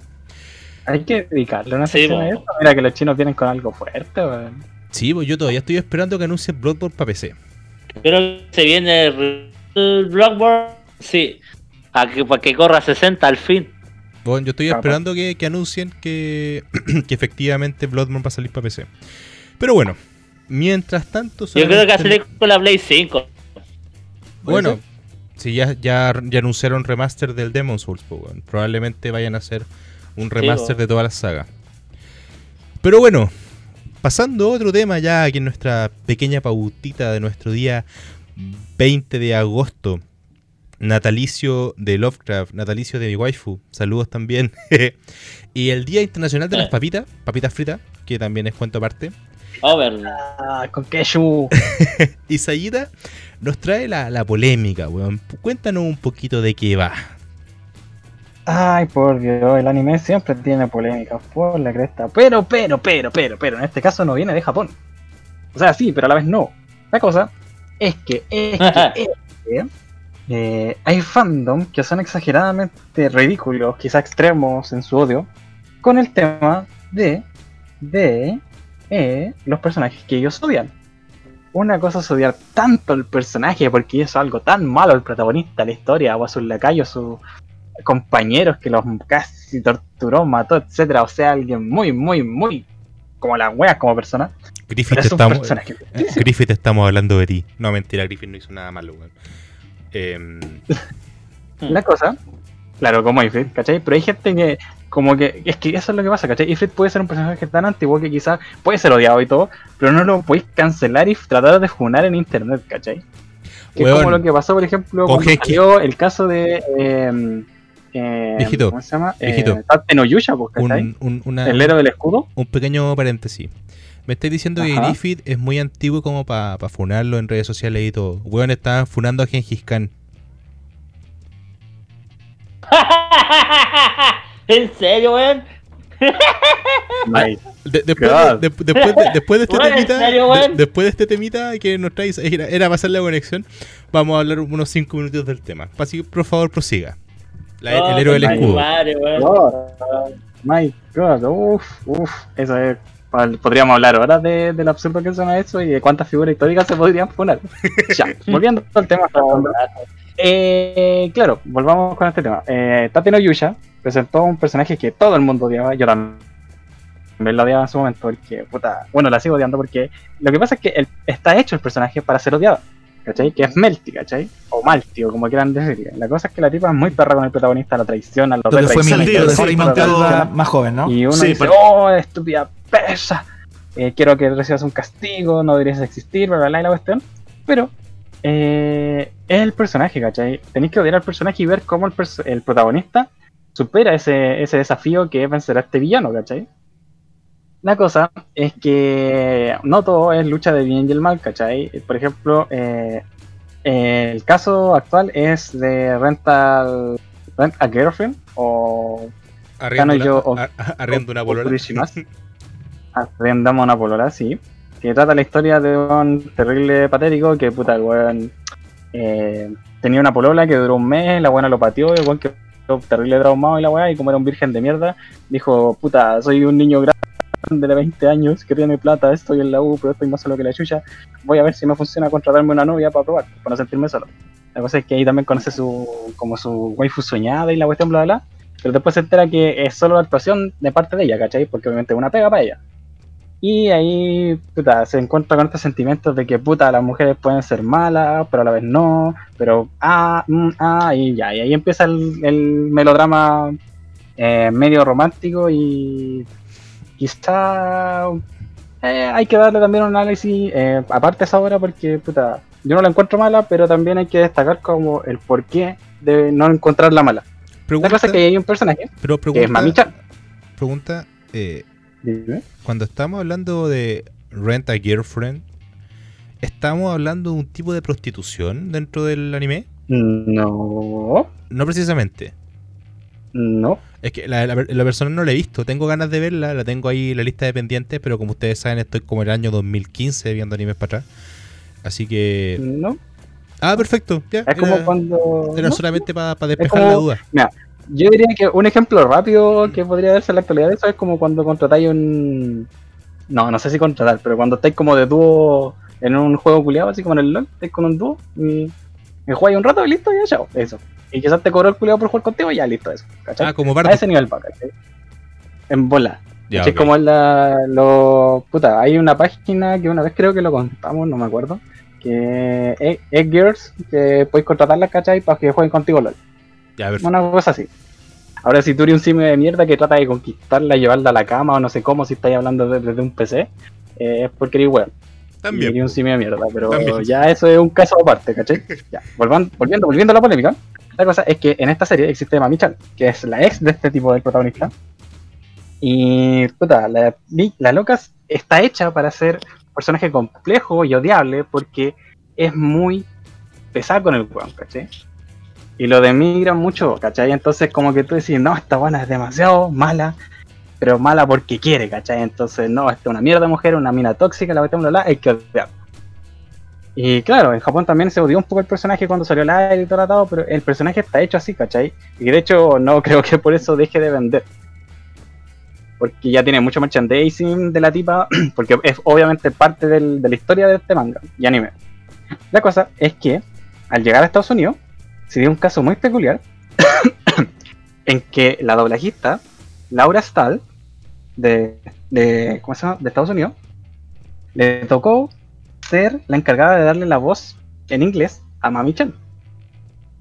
Hay que dedicarle una Sí, sección a esto. Mira que los chinos vienen con algo fuerte, weón. Sí, pues yo todavía estoy esperando que anuncien Bloodborne para PC. Que se viene el el Bloodborne, sí, a que, para que corra 60 al fin. Bueno, yo estoy Capaz. esperando que, que anuncien que, que efectivamente Bloodborne va a salir para PC. Pero bueno, mientras tanto... Yo creo que va a salir con la Play 5. Bueno, ¿Puede si ya, ya, ya anunciaron remaster del Demon Souls, pues, probablemente vayan a hacer un remaster de toda la saga. Pero bueno, pasando a otro tema ya aquí en nuestra pequeña pautita de nuestro día 20 de agosto. Natalicio de Lovecraft, natalicio de mi waifu, saludos también. y el Día Internacional de las Eh. Papitas, papitas fritas, que también es cuento aparte. Oh, verdad. Ah, con Keshu. Y Sayita nos trae la, la polémica, weón. Cuéntanos un poquito de qué va. Ay, por Dios, el anime siempre tiene polémicas por la cresta. Pero, pero, pero, pero, pero, en este caso no viene de Japón. O sea, sí, pero a la vez no. La cosa es que, es que, es que, eh, hay fandom que son exageradamente ridículos, quizá extremos en su odio, con el tema de, de eh, los personajes que ellos odian. Una cosa es odiar tanto al personaje porque hizo algo tan malo al protagonista de la historia, o a sus lacayos, sus compañeros que los casi torturó, mató, etcétera. O sea, alguien muy, muy, muy como las weas como persona. Griffith, es estamos, eh, Griffith, estamos hablando de ti. No, mentira, Griffith no hizo nada malo, weón. Em, La cosa, claro, como Ifrit, ¿cachai? Pero hay gente que, como que, es que eso es lo que pasa, ¿cachai? Ifrit puede ser un personaje tan antiguo que quizás puede ser odiado y todo, pero no lo podéis cancelar y tratar de funar en internet, ¿cachai? Que Weón, es como lo que pasó, por ejemplo, con cuando Heki. salió el caso de. Eh, eh, Viejito, ¿Cómo se llama? viejito. Eh, Tate no Yusha, pues, ¿cachai? un, un- una- el héroe del escudo. un pequeño paréntesis. Me estáis diciendo que. Griffith es muy antiguo como para funarlo en redes sociales y todo. Weón, estaban funando a Gengis Khan. ¿En serio, weón? Nice. De- después, de, de- después, de, después de este Weón, ¿en temita, serio, después de este temita que nos traes, era, era pasar la conexión, vamos a hablar unos 5 minutos del tema. Así que por favor prosiga. La- Oh, el héroe del escudo. Madre. My God, uff, uff, eso es. Podríamos hablar ahora de, del absurdo que suena eso y de cuántas figuras históricas se podrían poner. ya, volviendo al tema. Eh, claro, volvamos con este tema. Eh, Tate no Yusha presentó un personaje que todo el mundo odiaba. Yo también lo odiaba en su momento porque, puta, bueno, la sigo odiando porque lo que pasa es que el- está hecho el personaje para ser odiado. ¿Cachai? Que es Melty, ¿cachai? O Malty, o como quieran decirle. La cosa es que la tipa es muy perra con el protagonista, la traiciona, lo Lo que fue. Calva más joven, ¿no? Y uno Sí, dice, pero- oh, estúpida persa, eh, quiero que recibas un castigo, no deberías existir, bla, bla, bla, y la cuestión. Pero eh, es el personaje, ¿cachai? Tenéis que odiar al personaje y ver cómo el protagonista supera ese, ese desafío que es vencer a este villano, ¿cachai? La cosa es que no todo es lucha de bien y el mal, ¿cachai? Por ejemplo, eh, el caso actual es de Rental Rent a Girlfriend o Arriendo yo, una, a- arriendo una polola. Arrendamos una polola, sí. Que trata la historia de un terrible patético que, puta, el weón eh, tenía una polola que duró un mes, la buena lo pateó, el weón quedó terrible traumado y la weá, y como era un virgen de mierda, dijo, puta, soy un niño grande de 20 años que tiene plata, estoy en la U, pero estoy más solo que la chucha, voy a ver si me funciona contratarme una novia para probar, para no sentirme solo. La cosa es que ahí también conoce su, como su waifu soñada y la cuestión, bla, bla, bla. Pero después se entera que es solo la actuación de parte de ella, ¿cachai? Porque obviamente es una pega para ella. Y ahí, puta, se encuentra con estos sentimientos de que, puta, las mujeres pueden ser malas, pero a la vez no, pero, ah, mm, ah, y ya, y ahí empieza el, el melodrama eh, medio romántico y quizá eh, hay que darle también un análisis eh, aparte esa obra porque, puta, yo no la encuentro mala, pero también hay que destacar como el porqué de no encontrarla mala. La Pregunta, cosa es que hay un personaje pero que es pregunta, Mami-chan. pregunta eh, Dime. cuando estamos hablando de Rent a Girlfriend, ¿estamos hablando de un tipo de prostitución dentro del anime? No, No precisamente. No. Es que la, la, la persona no la he visto, tengo ganas de verla, la tengo ahí en la lista de pendientes, pero como ustedes saben, estoy como el año 2015 viendo animes para atrás. Así que. No. Ah, perfecto. Ya, Es como era, cuando. era no. solamente para despejar como- la duda. Yo diría que un ejemplo rápido que podría darse en la actualidad de eso es como cuando contratáis un. No, no sé si contratar, pero cuando estáis como de dúo en un juego culiado, así como en el LOL, estáis con un dúo y, y jugáis un rato y listo, ya, chao. Eso. Y quizás te cobró el culiado por jugar contigo y ya, listo, eso. ¿Cachai? Ah, como A Bardo. ese nivel va, ¿cachai? En bola. Ya. Como la. Lo, puta, hay una página que una vez creo que lo contamos, no me acuerdo. Que es, es Girls, que podéis contratarlas, ¿cachai? Para que jueguen contigo LOL. Ya, perfecto. Una cosa así. Ahora, si tú eres un simio de mierda que trata de conquistarla, llevarla a la cama o no sé cómo, si estáis hablando de- desde un PC, eh, es porque eres weón. Y También. eres un simio de mierda, pero También. ya eso es un caso aparte, ¿cachai? Ya, volvan- volviendo, volviendo a la polémica, la cosa es que en esta serie existe Mami-chan, que es la ex de este tipo del protagonista. Y, puta, la, la loca está hecha para ser un personaje complejo y odiable porque es muy pesada con el weón, ¿cachai? Y lo denigran mucho, ¿cachai? Entonces como que tú decís, no, esta buena es demasiado mala, pero mala porque quiere, ¿cachai? Entonces, no, esta es una mierda mujer, una mina tóxica, la bla, bla, hay que odiarla. Y claro, en Japón también se odió un poco el personaje cuando salió al aire y todo atado, pero el personaje está hecho así, ¿cachai? Y de hecho no creo que por eso deje de vender. Porque ya tiene mucho merchandising de la tipa, porque es obviamente parte del- de la historia de este manga y anime. La cosa es que al llegar a Estados Unidos se dio un caso muy peculiar en que la doblajista Laura Stahl de, de, ¿cómo se llama? de Estados Unidos le tocó ser la encargada de darle la voz en inglés a Mami Chan.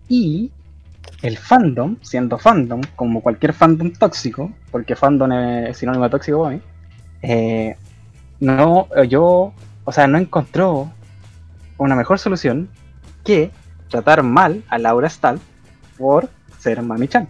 Y el fandom, siendo fandom, como cualquier fandom tóxico, porque fandom es sinónimo de tóxico para mí, eh, no, yo, o sea, no encontró una mejor solución que tratar mal a Laura Stahl por ser Mami Chan,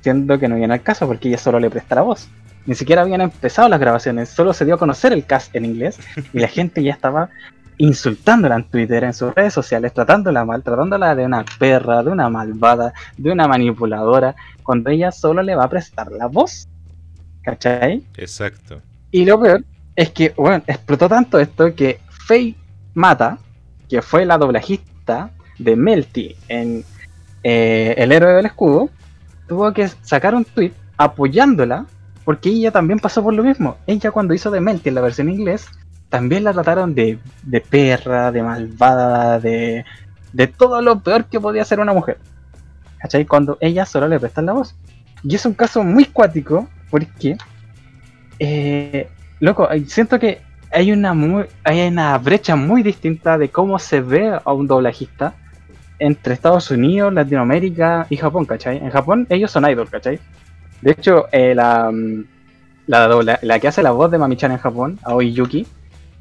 siendo que no viene al caso porque ella solo le presta la voz. Ni siquiera habían empezado las grabaciones, solo se dio a conocer el cast en inglés y la gente ya estaba insultándola en Twitter, en sus redes sociales, tratándola mal, tratándola de una perra, de una malvada, de una manipuladora, cuando ella solo le va a prestar la voz. ¿Cachai? Exacto. Y lo peor es que, bueno, explotó tanto esto que Faye Mata, que fue la doblajista de Melty en eh, El héroe del escudo, tuvo que sacar un tweet apoyándola porque ella también pasó por lo mismo. Ella cuando hizo de Melty en la versión inglés, también la trataron de, de perra, de malvada, de, de todo lo peor que podía ser una mujer. ¿Cachai? Cuando ella solo le prestan la voz. Y es un caso muy cuático porque eh, loco, siento que hay una muy, hay una brecha muy distinta de cómo se ve a un doblajista entre Estados Unidos, Latinoamérica y Japón, ¿cachai? En Japón ellos son idol, ¿cachai? De hecho, eh, la, mm, la, la que hace la voz de Mami-chan en Japón, Aoi Yuki,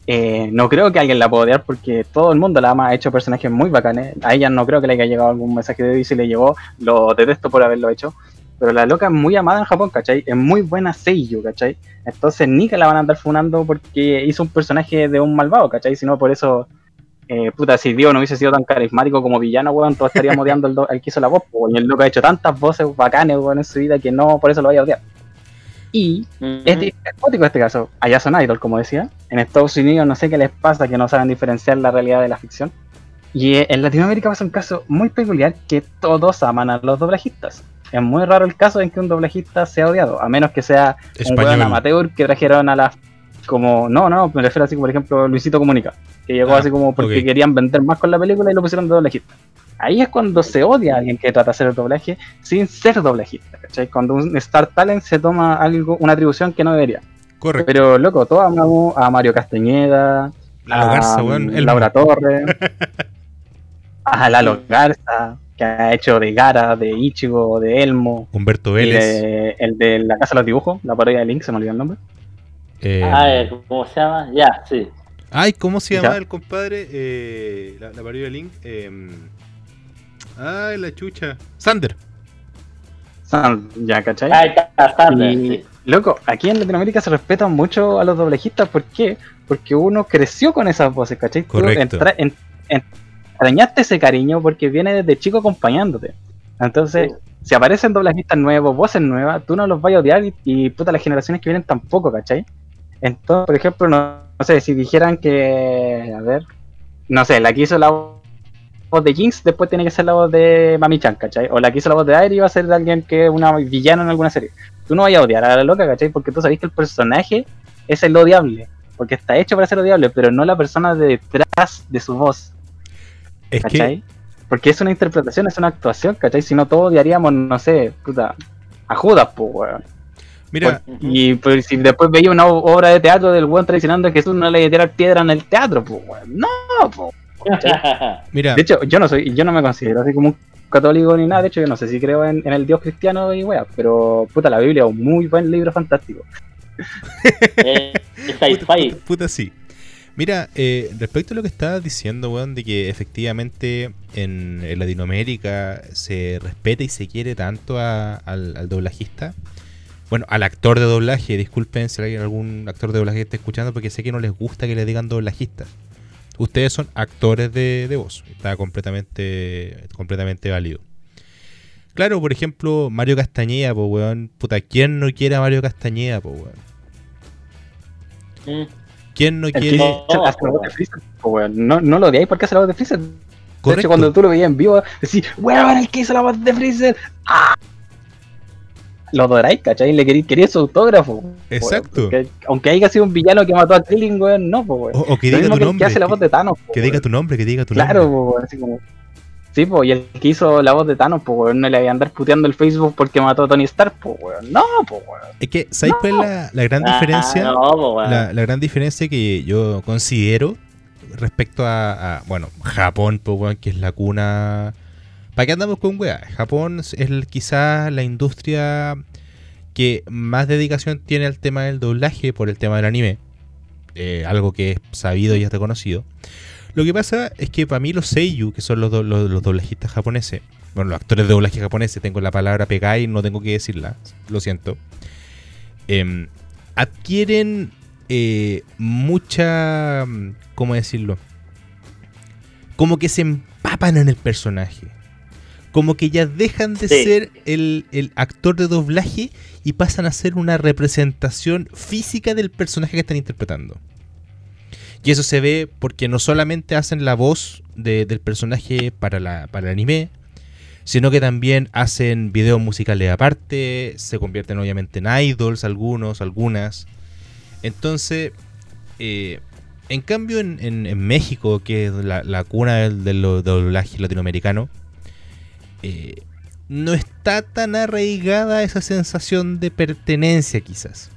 eh, no creo que alguien la pueda odiar porque todo el mundo la ama, ha hecho personajes muy bacanes. A ella no creo que le haya llegado algún mensaje de y si le llegó, lo detesto por haberlo hecho. Pero la loca es muy amada en Japón, ¿cachai? Es muy buena seiyuu, ¿cachai? Entonces ni que la van a andar funando porque hizo un personaje de un malvado, ¿cachai? Sino por eso, eh, puta, si Dio no hubiese sido tan carismático como villano, weón, todos estaríamos odiando al, que hizo la voz, po, y el loco ha hecho tantas voces bacanes, weón, en su vida que no, por eso lo voy a odiar. Y es di- es cuático este caso. Allá son idol, como decía. En Estados Unidos no sé qué les pasa, que no saben diferenciar la realidad de la ficción. Y eh, en Latinoamérica pasa un caso muy peculiar que todos aman a los doblajistas. Es muy raro el caso en que un doblajista sea odiado, a menos que sea un weón Español. amateur que trajeron a las como no, no, me refiero así como por ejemplo Luisito Comunica, que llegó Ah, así como porque querían vender más con la película y lo pusieron de doblajista. Ahí es cuando se odia a alguien que trata de hacer el doblaje sin ser doblajista, ¿cachai? Cuando un Star Talent se toma algo, una atribución que no debería. Correcto. Pero loco, todos amamos a Mario Castañeda, Lalo a Garza. Laura Torres, a Lalo Garza, que ha hecho de Gara, de Ichigo, de Elmo, Humberto Vélez. de- el de la Casa de los Dibujos, la parodia de Link, se me olvidó el nombre. eh, Ah, eh, ¿cómo se llama? Ya, sí. Ay, ¿cómo se Ya. llama el compadre? Eh, la, la parodia de Link. Eh, ay, la chucha. Sander. San- ya, ¿cachai? Ahí está, Sander, Y, sí. loco, aquí en Latinoamérica se respetan mucho a los doblajistas, ¿por qué? Porque uno creció con esas voces, ¿cachai? Tú Correcto. entra- en- en- extrañaste ese cariño porque viene desde chico acompañándote. Entonces, si aparecen doblajistas nuevos, voces nuevas, tú no los vas a odiar y, y, puta, las generaciones que vienen tampoco, ¿cachai? Entonces, por ejemplo, no, no sé, si dijeran que, a ver, no sé, la que hizo la voz de Jinx, después tiene que ser la voz de Mami Chan, ¿cachai? O la que hizo la voz de Airi va a ser de alguien que es una villana en alguna serie. Tú no vayas a odiar a la loca, ¿cachai? Porque tú sabes que el personaje es el odiable, porque está hecho para ser odiable, pero no la persona de detrás de su voz. Es ¿cachai? que, Porque es una interpretación, es una actuación, ¿cachai? Si no, todos odiaríamos, no sé, puta, a Judas, pues, weón. mira, Y pues, si después veía una obra de teatro del weón traicionando a Jesús, no le tirar piedra en el teatro, pues, weón. No, pues. mira, De hecho, yo no soy, yo no me considero así como un católico ni nada, de hecho yo no sé si creo en, en el Dios cristiano y weá, pero puta la Biblia es un muy buen libro fantástico. Eh, puta, puta- puta sí. Mira, eh, respecto a lo que estabas diciendo, weón, de que efectivamente en, en Latinoamérica se respeta y se quiere tanto a- al, al doblajista. Bueno, al actor de doblaje, disculpen si hay algún actor de doblaje que esté escuchando, porque sé que no les gusta que le digan doblajistas. Ustedes son actores de, de voz. Está completamente, completamente válido. Claro, por ejemplo, Mario Castañeda, pues, weón. Puta, ¿quién no quiere a Mario Castañeda, pues, weón? Mm. ¿Quién no El quiere...? No, hace la voz de Freezer, po, weón. No, no lo odiáis porque hace la voz de Freezer. De hecho, cuando tú lo veías en vivo, decís, weón, el que hizo la voz de Freezer. ¡Ah! Lo adoráis, ¿cachai? Le querí- quería su autógrafo. Exacto. porque aunque haya sido un villano que mató a Krillin, weón, no, pues, weón. O, o que diga tu que nombre. que hace la voz de Thanos. po, que diga tu nombre, que diga tu Claro, nombre. weón, así como. Sí, pues, y el que hizo la voz de Thanos, pues, weón, no le voy a andar puteando el Facebook porque mató a Tony Stark, pues, weón. No, pues, weón. Es que, ¿sabes cuál es la, la gran Ah, diferencia? no, po, weón. la, la gran diferencia que yo considero respecto a, a, bueno, Japón, pues, weón, que es la cuna. ¿Para qué andamos con weá? Japón es quizás la industria que más dedicación tiene al tema del doblaje por el tema del anime. Eh, algo que es sabido y es reconocido. Lo que pasa es que para mí los seiyuu, que son los doblajistas japoneses, bueno, los actores de doblaje japoneses, tengo la palabra pegada y no tengo que decirla, lo siento, em, adquieren eh, mucha, mm, ¿cómo decirlo? Como que se empapan en el personaje. Como que ya dejan de Sí. ser el, el actor de doblaje y pasan a ser una representación física del personaje que están interpretando. Y eso se ve porque no solamente hacen la voz de- del personaje para, la, para el anime, sino que también hacen videos musicales aparte, se convierten obviamente en idols algunos, algunas. Entonces, eh, en cambio en, en- en México, que es la, la cuna del, del do- doblaje latinoamericano, eh, no está tan arraigada esa sensación de pertenencia quizás.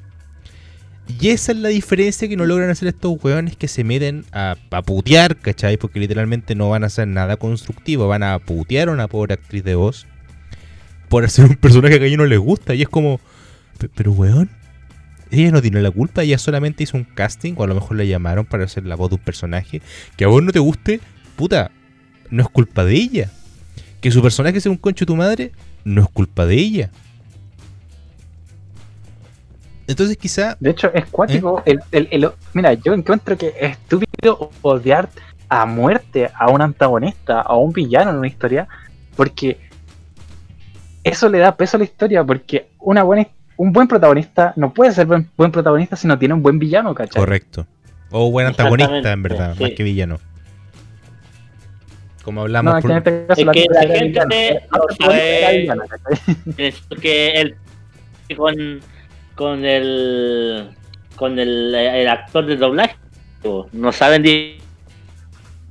Y esa es la diferencia que no logran hacer estos hueones que se meten a, a putear, ¿cachai? Porque literalmente no van a hacer nada constructivo, van a putear a una pobre actriz de voz por hacer un personaje que a ellos no les gusta. Y es como, "Pe- pero weón, ella no tiene la culpa, ella solamente hizo un casting, o a lo mejor la llamaron para hacer la voz de un personaje que a vos no te guste, puta, no es culpa de ella. Que su personaje sea un concho de tu madre, no es culpa de ella. Entonces quizá De hecho, es cuático. El, el- el- mira, yo encuentro que es estúpido odiar a muerte a un antagonista, a un villano en una historia, porque eso le da peso a la historia, porque una buena, un buen protagonista no puede ser buen, buen protagonista si no tiene un buen villano, ¿cachai? Correcto. O buen antagonista, en verdad, sí. más que villano. Como No, hablamos aquí por- en este caso Es que la gente no sabe- que el con con el con el, el actor de doblaje no saben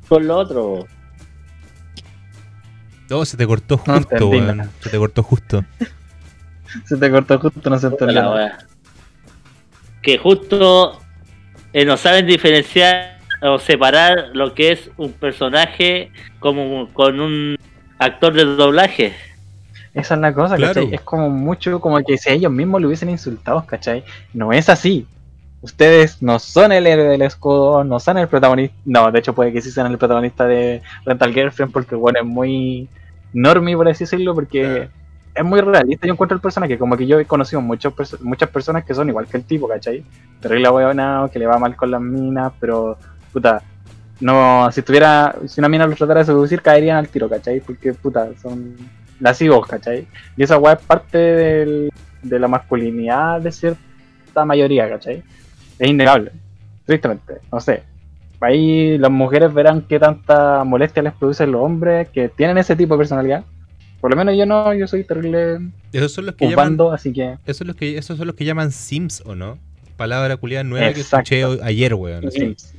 con lo otro Oh, se te cortó No justo. Se te cortó justo. Se te cortó justo, no se entendió. la que justo eh, no saben diferenciar o separar lo que es un personaje como con un actor de doblaje Esa es la cosa, Claro. ¿cachai? Es como mucho como que si ellos mismos lo hubiesen insultado, ¿cachai? No es así. Ustedes no son el héroe del escudo, no son el protagonista. No, de hecho puede que sí sean el protagonista de Rental Girlfriend porque bueno, es muy normie, por así decirlo, porque es muy realista. Yo encuentro el personaje, como que yo he conocido muchos perso- muchas personas que son igual que el tipo, ¿cachai? Terrible huevonao, que le va mal con las minas, pero puta, no, si tuviera, si una mina los tratara de seducir, caerían al tiro, ¿cachai? Porque puta, son la sigo, ¿cachai? Y esa weá es parte del- de la masculinidad de cierta mayoría, ¿cachai? Es innegable, tristemente, no sé. Ahí las mujeres verán qué tanta molestia les producen los hombres que tienen ese tipo de personalidad. Por lo menos yo no, yo soy terrible Esos son los que llaman, así que... esos son los que, esos son los que llaman Sims, ¿o no? Palabra culiada nueva que Exacto. escuché hoy- ayer, weón. Sims.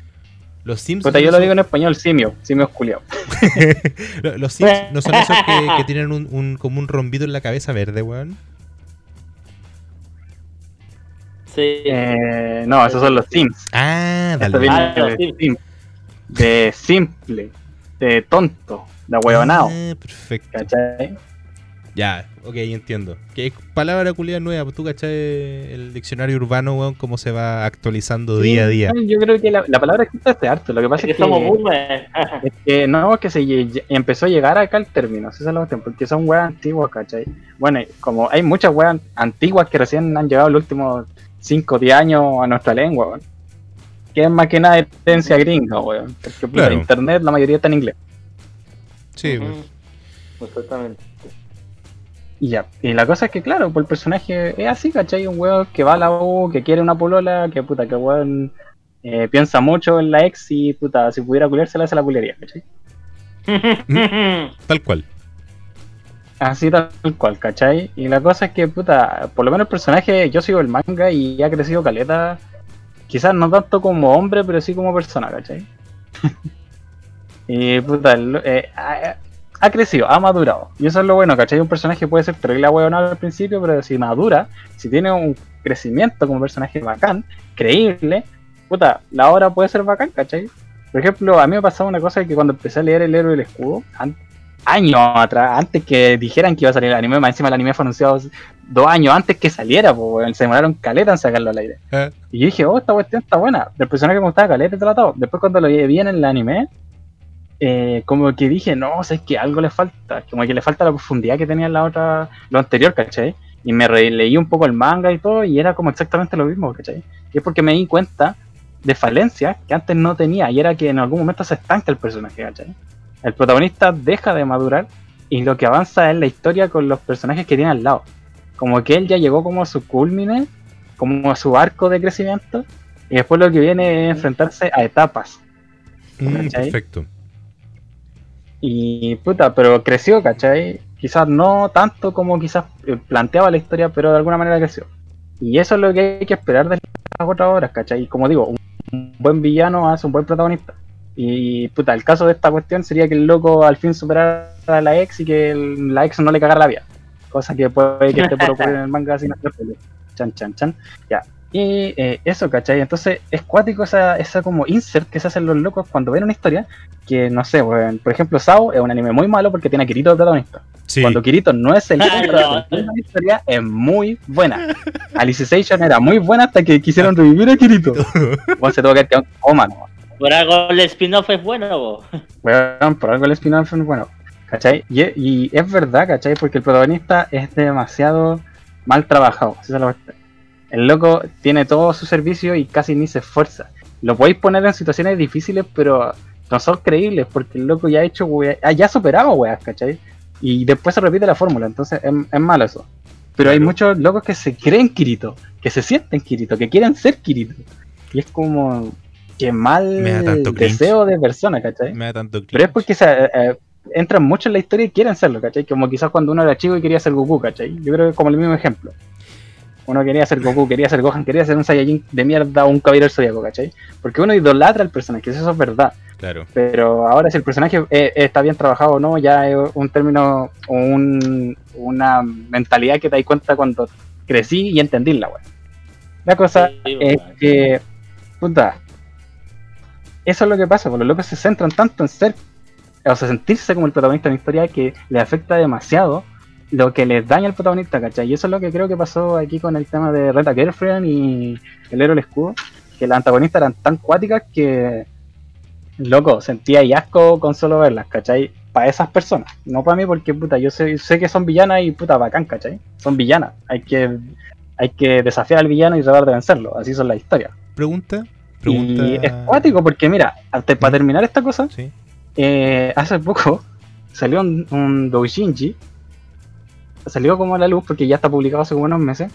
Los Sims. Puta, yo lo digo en español, simio, simio culiao. Lo- Los Sims no son esos que, que tienen un, un- como un rombito en la cabeza verde, weón. Sí. Eh, no, esos son los Sims. Ah, dale. Ah, los de, Sims. sim- de simple, de tonto, de ahueonado, Ah, perfecto. ¿cachai? Ya, ok, entiendo. Que es palabra culiada nueva, pues tú cachai el diccionario urbano, weón, cómo se va actualizando día a día. Yo creo que la, la palabra existe este harto. Lo que Es pasa que es que, somos boomers. es que no, es que se empezó a llegar acá el término, esa es la cuestión, porque son weas antiguas, ¿cachai? Bueno, como hay muchas weas antiguas que recién han llegado los últimos 5 o 10 años a nuestra lengua, weón. Que es más que nada herencia gringa, weón. Porque Claro. internet la mayoría está en inglés. Sí, pues. Ujú. Exactamente. Y ya, y la cosa es que, claro, pues el personaje es así, ¿cachai? Un weón que va a la U, que quiere una polola, que puta, que weón eh, piensa mucho en la ex y puta, si pudiera culiársela, se la culiaría, ¿cachai? tal cual. Así tal cual, ¿cachai? Y la cosa es que, puta, por lo menos el personaje, yo sigo el manga y ha crecido caleta, quizás no tanto como hombre, pero sí como persona, ¿cachai? y, puta, el- eh, ha, ha crecido, ha madurado. Y eso es lo bueno, ¿cachai? Un personaje puede ser terrible huevonado al principio, pero si madura, si tiene un crecimiento como personaje bacán, creíble, puta, la obra puede ser bacán, ¿cachai? Por ejemplo, a mí me pasaba una cosa que cuando empecé a leer El Héroe del Escudo, años atrás, antes que dijeran que iba a salir el anime, más encima el anime fue anunciado dos años antes que saliera, pues, se demoraron caleta en sacarlo al aire. Ah, Y yo dije, oh, esta cuestión está buena. Del personaje que me gustaba caleta tratado. Después cuando lo vi en el anime, eh, como que dije, no, sé que algo le falta. Como que le falta la profundidad que tenía en la otra, lo anterior, ¿cachai? Y me leí un poco el manga y todo, y era como exactamente lo mismo, ¿cachai? Y es porque me di cuenta de falencias que antes no tenía, y era que en algún momento se estanca el personaje, ¿cachai? El protagonista deja de madurar y lo que avanza es la historia con los personajes que tiene al lado. Como que él ya llegó como a su culmine, como a su arco de crecimiento, y después lo que viene es enfrentarse a etapas. mm, perfecto. Y puta, pero creció, ¿cachai? Quizás no tanto como quizás eh, planteaba la historia, pero de alguna manera creció. Y eso es lo que hay que esperar de las otras obras, ¿cachai? Y como digo, un, buen villano hace un buen protagonista. Y puta, el caso de esta cuestión sería que el loco al fin superara a la ex y que la ex no le cagara la vida. Cosa que puede que esté por ocurrir en el manga sin hacer. Chan, chan, chan. Ya. Y eh, eso, ¿cachai? Entonces es cuático esa, esa como insert que se hacen los locos cuando ven una historia que, no sé, weón, por ejemplo, Sao es un anime muy malo porque tiene a Kirito de protagonista. Sí. Cuando Kirito no es el líder, no. la historia es muy buena. Alicization era muy buena hasta que quisieron revivir a Kirito. Bueno, se tuvo que quedar coma, ¿no? Por algo el spin-off es bueno, bo. Weón, por algo el spin-off es bueno. ¿Cachai? Y, y es verdad, ¿cachai? Porque el protagonista es demasiado mal trabajado. la cuestión. El loco tiene todo su servicio y casi ni se esfuerza. Lo podéis poner en situaciones difíciles, pero no son creíbles porque el loco ya ha hecho, wea- ah, ya ha superado weas, ¿cachai? Y después se repite la fórmula, entonces es, es malo eso. Pero hay muchos locos que se creen Kirito, que se sienten Kirito, que quieren ser Kirito. Y es como que mal Me da tanto cringe. deseo de persona, ¿cachai? Me da tanto Pero es porque se, eh, eh, entran mucho en la historia y quieren serlo, ¿cachai? Como quizás cuando uno era chico y quería ser Goku, ¿cachai? Yo creo que es como el mismo ejemplo. Uno quería ser Goku, quería ser Gohan, quería ser un Saiyajin de mierda o un caballero del zodiaco, ¿cachai? Porque uno idolatra al personaje, eso es verdad. Claro. Pero ahora si el personaje eh, está bien trabajado o no, ya es un término, un, una mentalidad que te das cuenta cuando crecí y entendí la weá. La cosa Sí, es weón. que, puta, eso es lo que pasa, porque los locos se centran tanto en ser, o sea, sentirse como el protagonista de una historia que le afecta demasiado lo que les daña al protagonista, ¿cachai? Y eso es lo que creo que pasó aquí con el tema de Reta Girlfriend y el héroe del escudo, que las antagonistas eran tan cuáticas que, loco, sentía y asco con solo verlas, ¿cachai? Para esas personas, no para mí, porque puta, yo sé, sé que son villanas y puta bacán, ¿cachai? Son villanas, hay que, hay que desafiar al villano y tratar de vencerlo, así son las historias. Pregunta. Pregunta. Y es cuático porque, mira, ante- para terminar esta cosa, Sí. eh, hace poco salió un, un doujinshi salió como a la luz, porque ya está publicado hace como unos meses,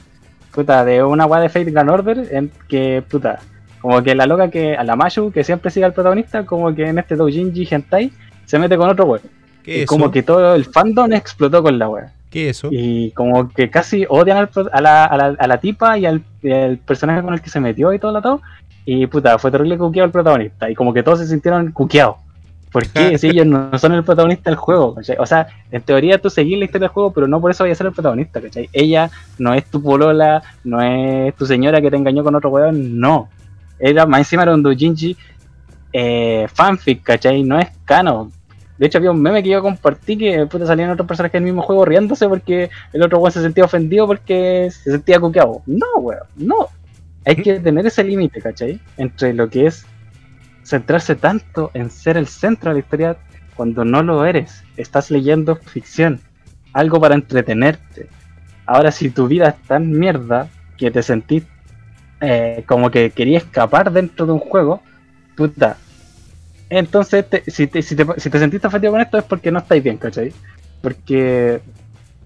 puta, de una weá de Fate Grand Order, en que, puta, como que la loca que, a la Mayu, que siempre sigue al protagonista, como que en este Doujinji Hentai, se mete con otro weón. ¿Qué Y es como eso? que todo el fandom explotó con la weá. ¿Qué es eso? Y como que casi odian al a, la, a, la, a la tipa y al, y al personaje con el que se metió y todo lo todo. Y puta, fue terrible cuqueado el protagonista. Y como que todos se sintieron cuqueados. ¿Por qué? si ellos no son el protagonista del juego, ¿cachai? O sea, en teoría tú seguís la historia del juego, pero no por eso vaya a ser el protagonista, ¿cachai? Ella no es tu polola, no es tu señora que te engañó con otro weón, no. Era más encima era un doujinshi eh, fanfic, ¿cachai? No es canon. De hecho, había un meme que yo compartí que puta, salían otros personajes del mismo juego riéndose porque el otro weón se sentía ofendido porque se sentía cuqueado. No, weón, no. Hay que tener ese límite, ¿cachai? Entre lo que es centrarse tanto en ser el centro de la historia cuando no lo eres. Estás leyendo ficción, algo para entretenerte. Ahora, si tu vida es tan mierda que te sentís eh, como que querías escapar dentro de un juego, puta. Entonces, si, te, si, te, si te sentiste ofendido con esto es porque no estáis bien, ¿cachai? Porque,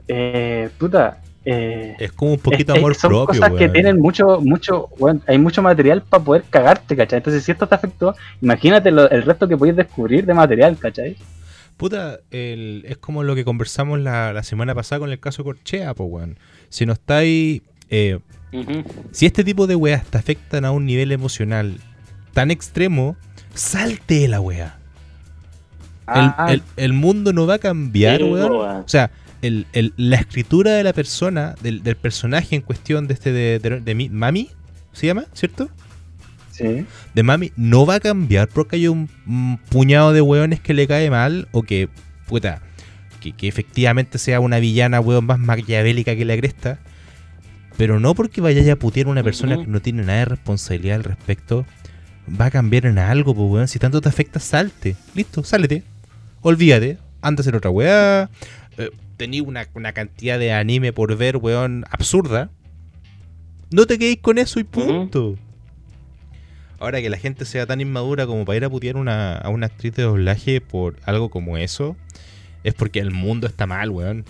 eh, puta, eh, Es como un poquito es- es- amor son propio, cosas que tienen mucho, mucho, weón, hay mucho material para poder cagarte, ¿cachai? Entonces, si esto te afectó, imagínate lo- el resto que podéis descubrir de material, ¿cachai? Puta, el- es como lo que conversamos la, la semana pasada con el caso Corchea, pues, weón. Si no estáis. eh, si este tipo de weas te afectan a un nivel emocional tan extremo, salte de la wea. El, Ah, el- el mundo no va a cambiar, weón. O sea, el- el- la escritura de la persona, del, del personaje en cuestión de este de, de- de mi- Mami, ¿se llama? ¿Cierto? sí. De Mami no va a cambiar porque hay un, un puñado de weones que le cae mal o que, puta, que, que efectivamente sea una villana, weón, más maquiavélica que la cresta. Pero no porque vaya a putear a una persona que no tiene nada de responsabilidad al respecto, va a cambiar en algo, pues, weón. Si tanto te afecta, salte. Listo, sálete. Olvídate. Anda a hacer otra weá. Eh, tení una, una cantidad de anime por ver, weón, absurda. No te quedéis con eso y punto. Ahora que la gente sea tan inmadura como para ir a putear una, a una actriz de doblaje por algo como eso, es porque el mundo está mal, weón.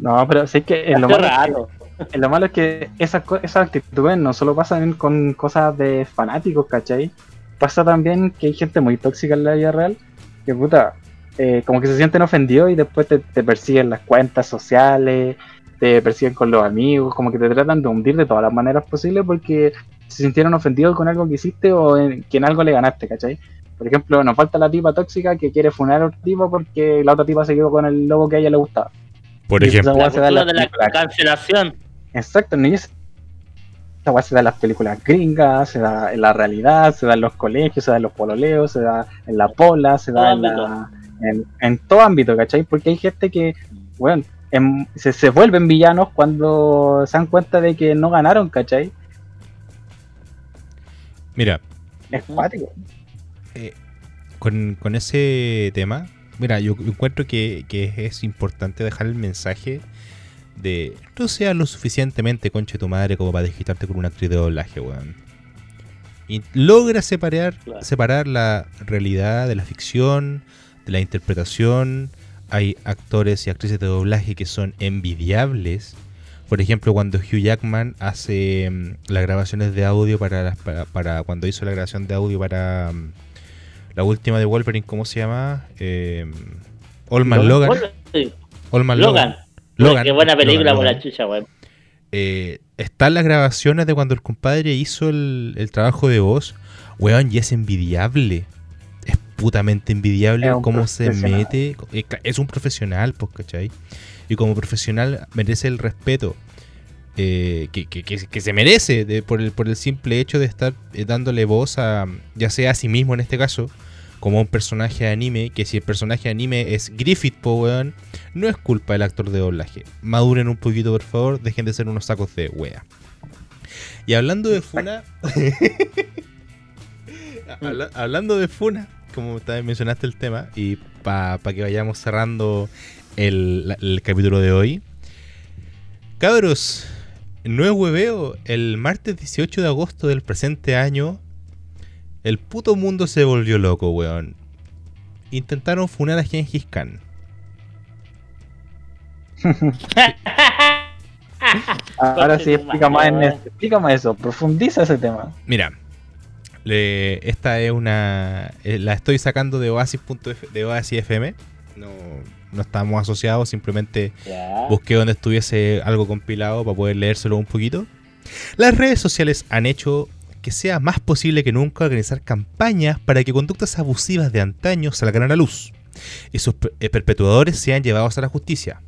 No, pero sí que en lo, malo es que- raro. en lo malo es que esas, co- esas actitudes no solo pasan con cosas de fanáticos, ¿cachai? Pasa también que hay gente muy tóxica en la vida real que puta, eh, como que se sienten ofendidos y después te, te persiguen las cuentas sociales, te persiguen con los amigos, como que te tratan de hundir de todas las maneras posibles porque se sintieron ofendidos con algo que hiciste o en, que en algo le ganaste, ¿cachai? Por ejemplo, nos falta la tipa tóxica que quiere funar a otro tipo porque la otra tipa se quedó con el logo que a ella le gustaba. Por Y ejemplo. La se da de la cancelación. Exacto, no, esa weá se da en las películas gringas, se da en la realidad, se da en los colegios, se da en los pololeos, se da en la pola, se da en, la- en, en todo ámbito, ¿cachai? Porque hay gente que, bueno, em- se, se vuelven villanos cuando se dan cuenta de que no ganaron, ¿cachai? Mira, Es cuático. con, con ese tema, mira, yo encuentro que, que es importante dejar el mensaje de no seas lo suficientemente conche tu madre como para desquitarte con una actriz de doblaje, weón. Y logra separar, Claro. separar la realidad de la ficción, de la interpretación. Hay actores y actrices de doblaje que son envidiables. Por ejemplo, cuando Hugh Jackman hace mm, las grabaciones de audio para, las- para, para- cuando hizo la grabación de audio para mm, la última de Wolverine, ¿cómo se llama? Eh, Old Man Logan. Oye, Old Man Logan. Logan. Qué buena película Logan, por Logan. la chucha, weón. Eh, están las grabaciones de cuando el compadre hizo el, el trabajo de voz. Weón, y es envidiable. Putamente envidiable cómo se mete. Eh, Es un profesional, pues, ¿cachai? Y como profesional merece el respeto eh, que, que- que- que se merece de- por, el, por el simple hecho de estar eh, dándole voz a, ya sea a sí mismo en este caso, como a un personaje de anime, que si el personaje de anime es Griffith, po, weón, no es culpa del actor de doblaje. Maduren un poquito, por favor, dejen de ser unos sacos de wea. Y hablando de Funa. Habla- hablando de Funa, como también mencionaste el tema, y para que vayamos cerrando el, capítulo de hoy. Cabros, no es hueveo, el martes 18 de agosto del presente año, el puto mundo se volvió loco, weón. Intentaron funar a Gengis Khan. Ahora sí, explica más, madre. Ernesto, explica más eso, profundiza ese tema. Mira, le- esta es una. eh, la estoy sacando de Oasis.f de Oasis FM. No, no estamos asociados, simplemente busqué donde estuviese algo compilado para poder leérselo un poquito. Las redes sociales han hecho que sea más posible que nunca organizar campañas para que conductas abusivas de antaño salgan a la luz y sus eh, perpetuadores sean llevados a la justicia.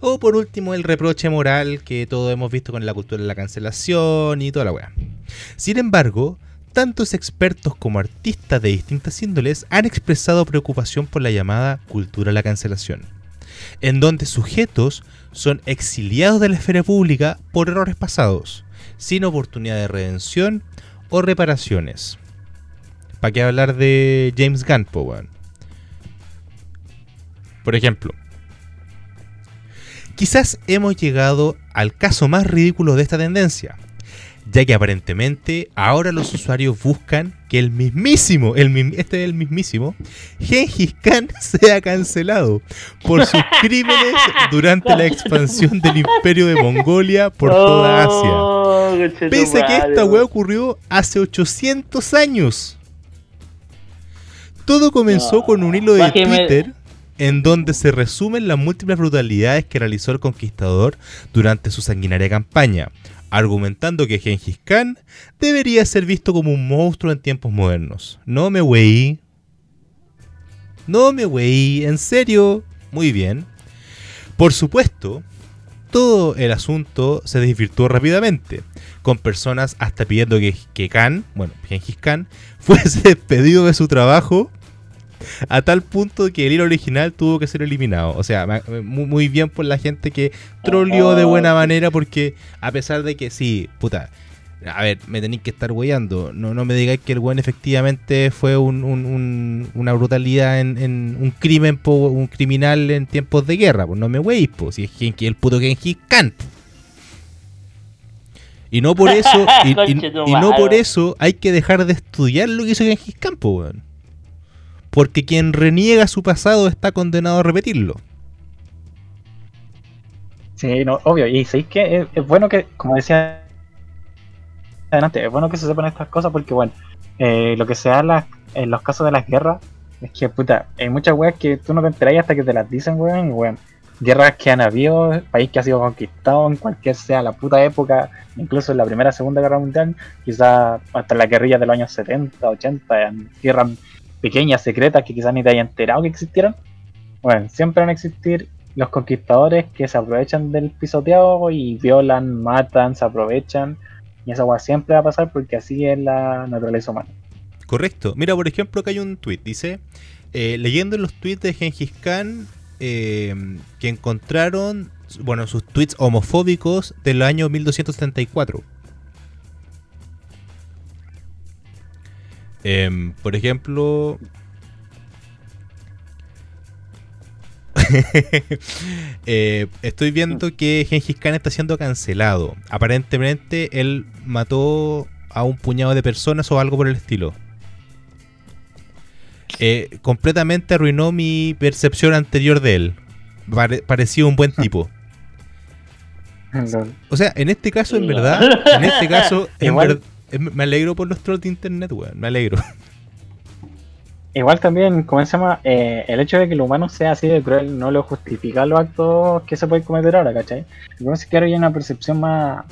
O por último, el reproche moral que todos hemos visto con la cultura de la cancelación y toda la weá. Sin embargo, tantos expertos como artistas de distintas índoles han expresado preocupación por la llamada cultura de la cancelación, en donde sujetos son exiliados de la esfera pública por errores pasados, sin oportunidad de redención o reparaciones. ¿Para qué hablar de James Gunn? Por ejemplo, quizás hemos llegado al caso más ridículo de esta tendencia, ya que aparentemente ahora los usuarios buscan que el mismísimo, el este es el mismísimo, Gengis Khan sea cancelado por sus crímenes durante la expansión del imperio de Mongolia por toda Asia. Pese a que esta weá ocurrió hace 800 años. Todo comenzó con un hilo de Twitter en donde se resumen las múltiples brutalidades que realizó el conquistador durante su sanguinaria campaña, argumentando que Gengis Khan debería ser visto como un monstruo en tiempos modernos. No me weí. No me weí, en serio. Muy bien. Por supuesto, todo el asunto se desvirtuó rápidamente, con personas hasta pidiendo que, que Khan, bueno, Gengis Khan, fuese despedido de su trabajo a tal punto que el hilo original tuvo que ser eliminado. O sea, muy, muy bien por la gente que troleó de buena manera porque a pesar de que sí, puta, a ver, me tenéis que estar weyando. No, no me digáis que el buen efectivamente fue un- un- un- una brutalidad en, en un crimen, po, un criminal en tiempos de guerra. Pues no me weéis, pues, si es Genki- el puto Genghis Khan. Y no por eso, y, no por eso hay que dejar de estudiar lo que hizo Genghis Khan, po, weón. Porque quien reniega su pasado está condenado a repetirlo. Sí, no, obvio. Y sabéis que es, bueno que, como decía adelante, es bueno que se sepan estas cosas porque, bueno, eh, lo que se da en, las- los casos de las guerras es que, puta, hay muchas weas que tú no te enteras hasta que te las dicen, weón. Weón, guerras que han habido, país que ha sido conquistado en cualquier sea la puta época, incluso en la Primera Segunda Guerra Mundial, quizás hasta la guerrilla de los años 70, 80, en guerras pequeñas, secretas, que quizás ni te hayas enterado que existieron. Bueno, siempre van a existir los conquistadores que se aprovechan del pisoteado y violan, matan, se aprovechan. Y esa weá siempre va a pasar porque así es la naturaleza humana. Correcto. Mira, por ejemplo, acá hay un tweet. Dice, eh, leyendo los tweets de Gengis Khan, eh, que encontraron, bueno, sus tweets homofóbicos del año 1274. Em, por ejemplo... Eh, estoy viendo que Gengis Khan está siendo cancelado. Aparentemente él mató a un puñado de personas o algo por el estilo. Eh, completamente arruinó mi percepción anterior de él. Pare- parecía un buen tipo. O sea, en este caso, en verdad, en este caso, en ver- me alegro por los trolls de internet, weón. Me alegro. Igual también, como se llama, Eh, el hecho de que el humano sea así de cruel no lo justifica los actos que se pueden cometer ahora, ¿cachai? Lo que pasa es que ahora hay una percepción más,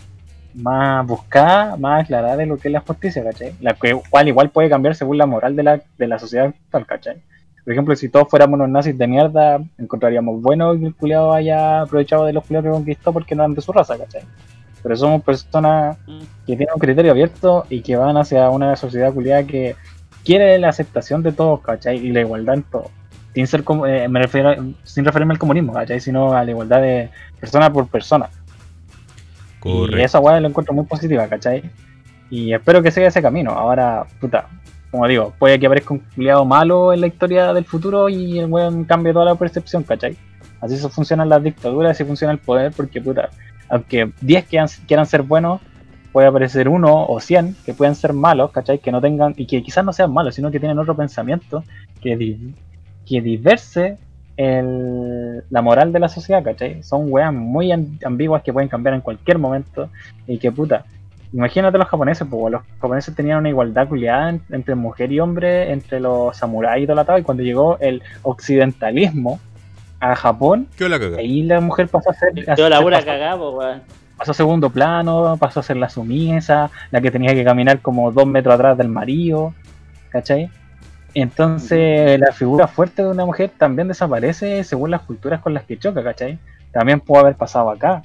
más buscada, más aclarada de lo que es la justicia, ¿cachai? La cual igual puede cambiar según la moral de la, de la sociedad actual, ¿cachai? Por ejemplo, si todos fuéramos unos nazis de mierda, encontraríamos bueno que el culiado haya aprovechado de los culiados que conquistó porque no eran de su raza, ¿cachai? Pero somos personas que tienen un criterio abierto y que van hacia una sociedad culiada que quiere la aceptación de todos, ¿cachai? Y la igualdad en todo. Sin, ser como, eh, me refiero, sin referirme al comunismo, ¿cachai? Sino a la igualdad de persona por persona. Y esa weá la encuentro muy positiva, ¿cachai? Y espero que siga ese camino. Ahora, puta, como digo, puede que aparezca un culiado malo en la historia del futuro y el weón cambie toda la percepción, ¿cachai? Así se funcionan las dictaduras, así funciona el poder, porque puta, aunque 10 quieran, quieran ser buenos, puede aparecer uno o 100 que puedan ser malos, ¿cachai? Que no tengan, y que quizás no sean malos, sino que tienen otro pensamiento que, di- que diverse la moral de la sociedad, ¿cachai? Son weas muy am- ambiguas que pueden cambiar en cualquier momento y que puta. Imagínate los japoneses, pues los japoneses tenían una igualdad culiada en- entre mujer y hombre, entre los samuráis y todo atado, y cuando llegó el occidentalismo a Japón, ¿Qué hola, caga? ahí la mujer pasó a ser, a Yo la pura pasó- cagada, pues, weón. pasó a segundo plano, pasó a ser la sumisa, la que tenía que caminar como dos metros atrás del marido, ¿cachai? Entonces la figura fuerte de una mujer también desaparece según las culturas con las que choca, ¿cachai? También puede haber pasado acá.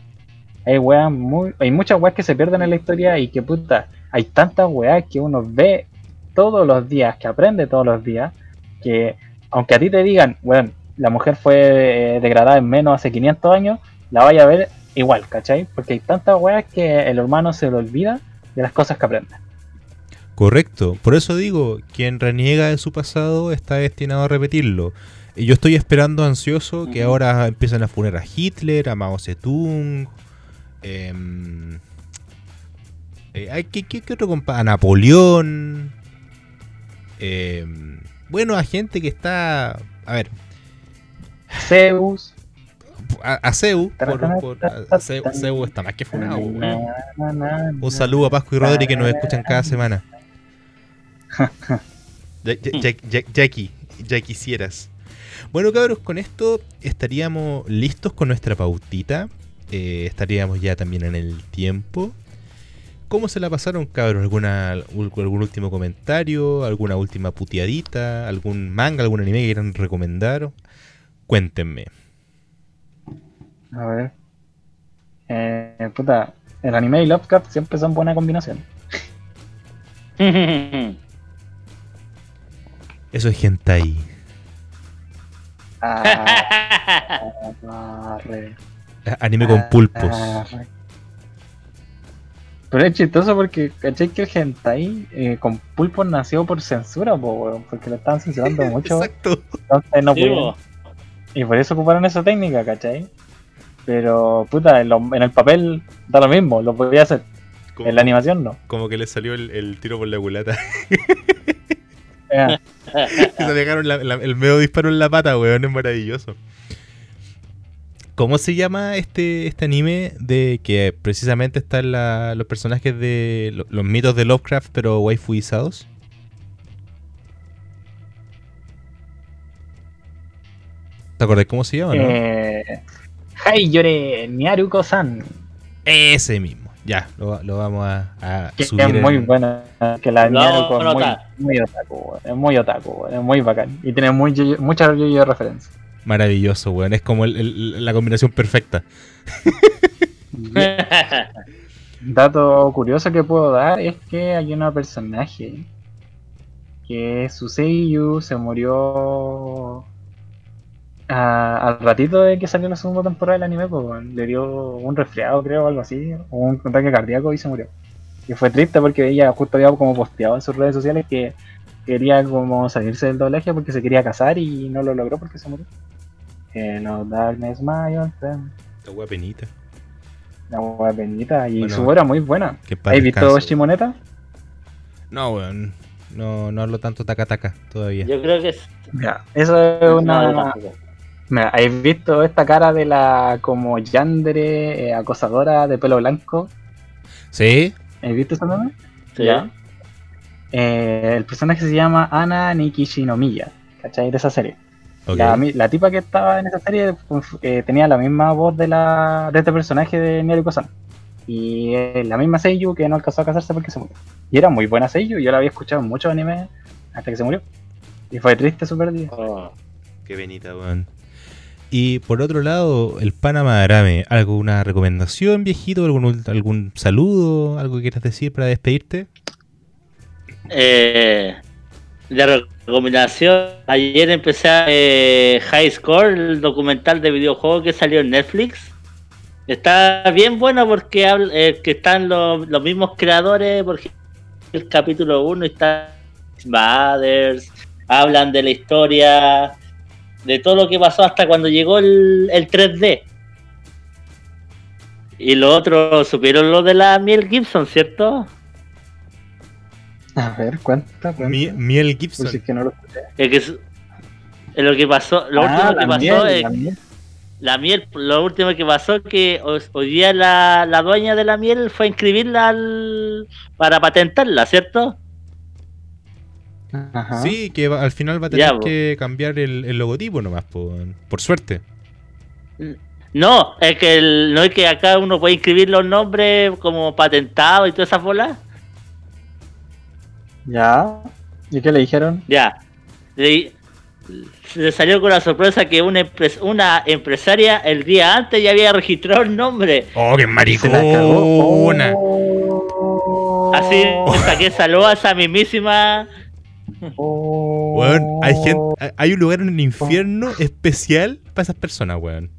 Hay weas muy, hay muchas weas que se pierden en la historia y que puta, hay tantas weas que uno ve todos los días, que aprende todos los días, que aunque a ti te digan, bueno, la mujer fue eh, degradada en menos hace 500 años, la vaya a ver igual, ¿cachai? Porque hay tantas weas que el hermano se le olvida de las cosas que aprende. Correcto. Por eso digo, quien reniega de su pasado está destinado a repetirlo. Y yo estoy esperando ansioso que ahora empiecen a funar a Hitler, a Mao Zedong. em, eh, ¿qué, qué- qué otro compa? A Napoleón. em, bueno, a gente que está. A ver, Zeus. a, a Seu. por- por- a- Seu está más que funado. Un saludo a Pascu y Rodri que nos escuchan cada semana. Ya, ya- ya- ya- Jackie, ya quisieras. Bueno, cabros, con esto estaríamos listos con nuestra pautita. Eh, estaríamos ya también en el tiempo. ¿Cómo se la pasaron, cabros? ¿Alguna, ¿Algún último comentario? ¿Alguna última puteadita? ¿Algún manga, algún anime que quieran recomendar? Cuéntenme. A ver. Eh, puta, el anime y Lovecraft siempre son buena combinación. Eso es hentai. Ah, arre, Anime con pulpos. arre. Pero es chistoso porque, ¿cachai? Que el hentai eh, con pulpos nació por censura, po, weón, porque lo estaban censurando mucho. Exacto. Entonces no Sí, pudieron. Y por eso ocuparon esa técnica, ¿cachai? Pero, puta, en, lo- en el papel da lo mismo, lo podía hacer. Como, En la animación no. como que le salió el, el tiro por la culata. Eh, Se dejaron la- la- el medio disparo en la pata, weón, es maravilloso. ¿Cómo se llama este, este anime de que precisamente están la- los personajes de lo- los mitos de Lovecraft pero waifuizados? ¿Te acordás cómo se llama, no? eh, Haiyore Nyaruko-san, Ese mismo. Ya, lo, lo vamos a, a que subir. es muy en- buena, que la a es muy, muy otaku, weón, es muy otaku, weón, es muy bacán. Y tiene muy, muchas yo de referencias. Maravilloso, weón. Es como el- el- la combinación perfecta. Dato curioso que puedo dar es que hay una personaje que su Seiyu se murió a- al ratito de que salió la segunda temporada del anime, pues, le dio un resfriado creo o algo así, o un ataque cardíaco y se murió. Y fue triste porque ella justo había como posteado en sus redes sociales que quería como salirse del doblaje porque se quería casar y no lo logró porque se murió. Hello darkness my old friend. Esta wea penita. La wea bendita y Bueno, su voz era muy buena. ¿Has visto. Shimoneta? No, weón. No, no hablo tanto taca taca todavía. Yo creo que es. Mira, eso es una. No, tampoco. Mira, ¿has visto esta cara de la como yandere eh, acosadora de pelo blanco? ¿Sí? ¿Has visto esa meme? Sí. Ya. Eh, el personaje se llama Ana Nikishinomiya, ¿cachai? De esa serie. La, tipa que estaba en esa serie eh, tenía la misma voz de la de este personaje de Naruto-san. Y eh, la misma Seiyu que no alcanzó a casarse porque se murió. Y era muy buena Seiyu, yo la había escuchado en muchos animes hasta que se murió. Y fue triste su pérdida. Oh. Qué penita, weón. Y por otro lado, el Panamá Arame, ¿alguna recomendación, viejito? ¿Algún, algún saludo? ¿Algo que quieras decir para despedirte? Eh, de recomendación, ayer empecé a eh, High Score, el documental de videojuegos que salió en Netflix. Está bien bueno porque eh, que están los, los mismos creadores, porque el capítulo 1 está Brothers, hablan de la historia, de todo lo que pasó hasta cuando llegó el, el 3D. Y lo otro, supieron lo de la Miel Gibson, ¿cierto? A ver. Mi- Miel Gibson. es que no lo. Es que Eh, Lo que pasó, lo Ah, último que la pasó miel, es la miel. la miel, lo último que pasó es que hoy, hoy día la, la dueña de la miel fue a inscribirla al, para patentarla, ¿cierto? Ajá. Sí, que va- al final va a tener Ya, po. que cambiar el, el logotipo nomás, por, por suerte. No, es que el- no es que acá uno puede inscribir los nombres como patentados y todas esas bolas. Ya. ¿Y qué le dijeron? Ya. Le, le salió con la sorpresa que una, empres- una empresaria el día antes ya había registrado el nombre. ¡Oh, qué maricona! Oh. Así hasta que saludó a esa mismísima. Oh. Weón, hay, gente, hay- hay un lugar en el infierno especial para esas personas, weón.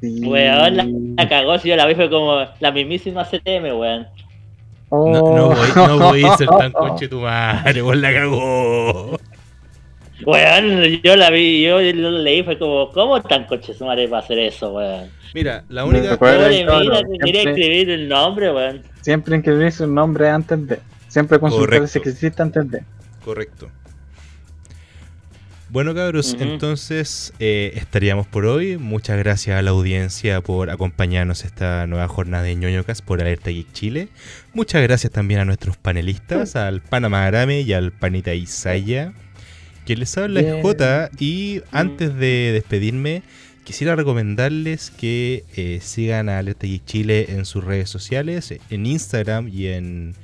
Sí. Weón, la, la cagó. Si yo la vi fue como la mismísima CTM, weón. Oh. No, no, voy, no voy a ser tan conche tu madre, weón, la cagó. Weón, yo la vi, yo lo leí, fue como, ¿cómo tan coche su madre va a hacer eso, weón? Mira, la única. claro, mira, escribir el nombre, weón. Siempre inscribir su nombre antes de. Siempre consultar Correcto. si existe antes de. Correcto. Bueno, cabros, entonces eh, estaríamos por hoy. Muchas gracias a la audiencia por acompañarnos esta nueva jornada de ñoñocas por Alerta Geek Chile. Muchas gracias también a nuestros panelistas, al Panamá Arame y al Panita Isaya. Que les habla es Bien. J. Y antes de despedirme, quisiera recomendarles que eh, sigan a Alerta Geek Chile en sus redes sociales, en Instagram y en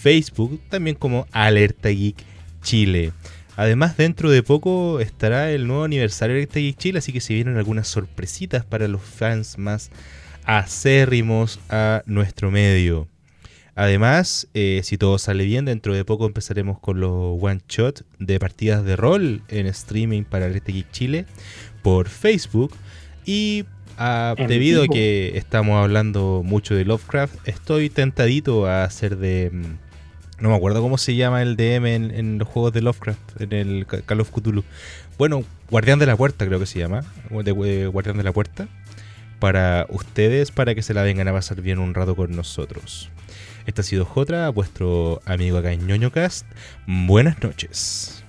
Facebook, también como Alerta Geek Chile. Además, dentro de poco estará el nuevo aniversario de Alerta Geek Chile, así que se vienen algunas sorpresitas para los fans más acérrimos a nuestro medio. Además, eh, si todo sale bien, dentro de poco empezaremos con los one shot de partidas de rol en streaming para Alerta Geek Chile por Facebook. Y ah, debido a que estamos hablando mucho de Lovecraft, estoy tentadito a hacer de. No me acuerdo cómo se llama el DM en, en los juegos de Lovecraft, en el Ca- Call of Cthulhu. Bueno, Guardián de la Puerta creo que se llama. De, de Guardián de la Puerta. Para ustedes, para que se la vengan a pasar bien un rato con nosotros. Este ha sido Jotra, vuestro amigo acá en ñoñocast. Buenas noches.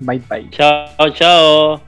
Bye bye. Chao, chao.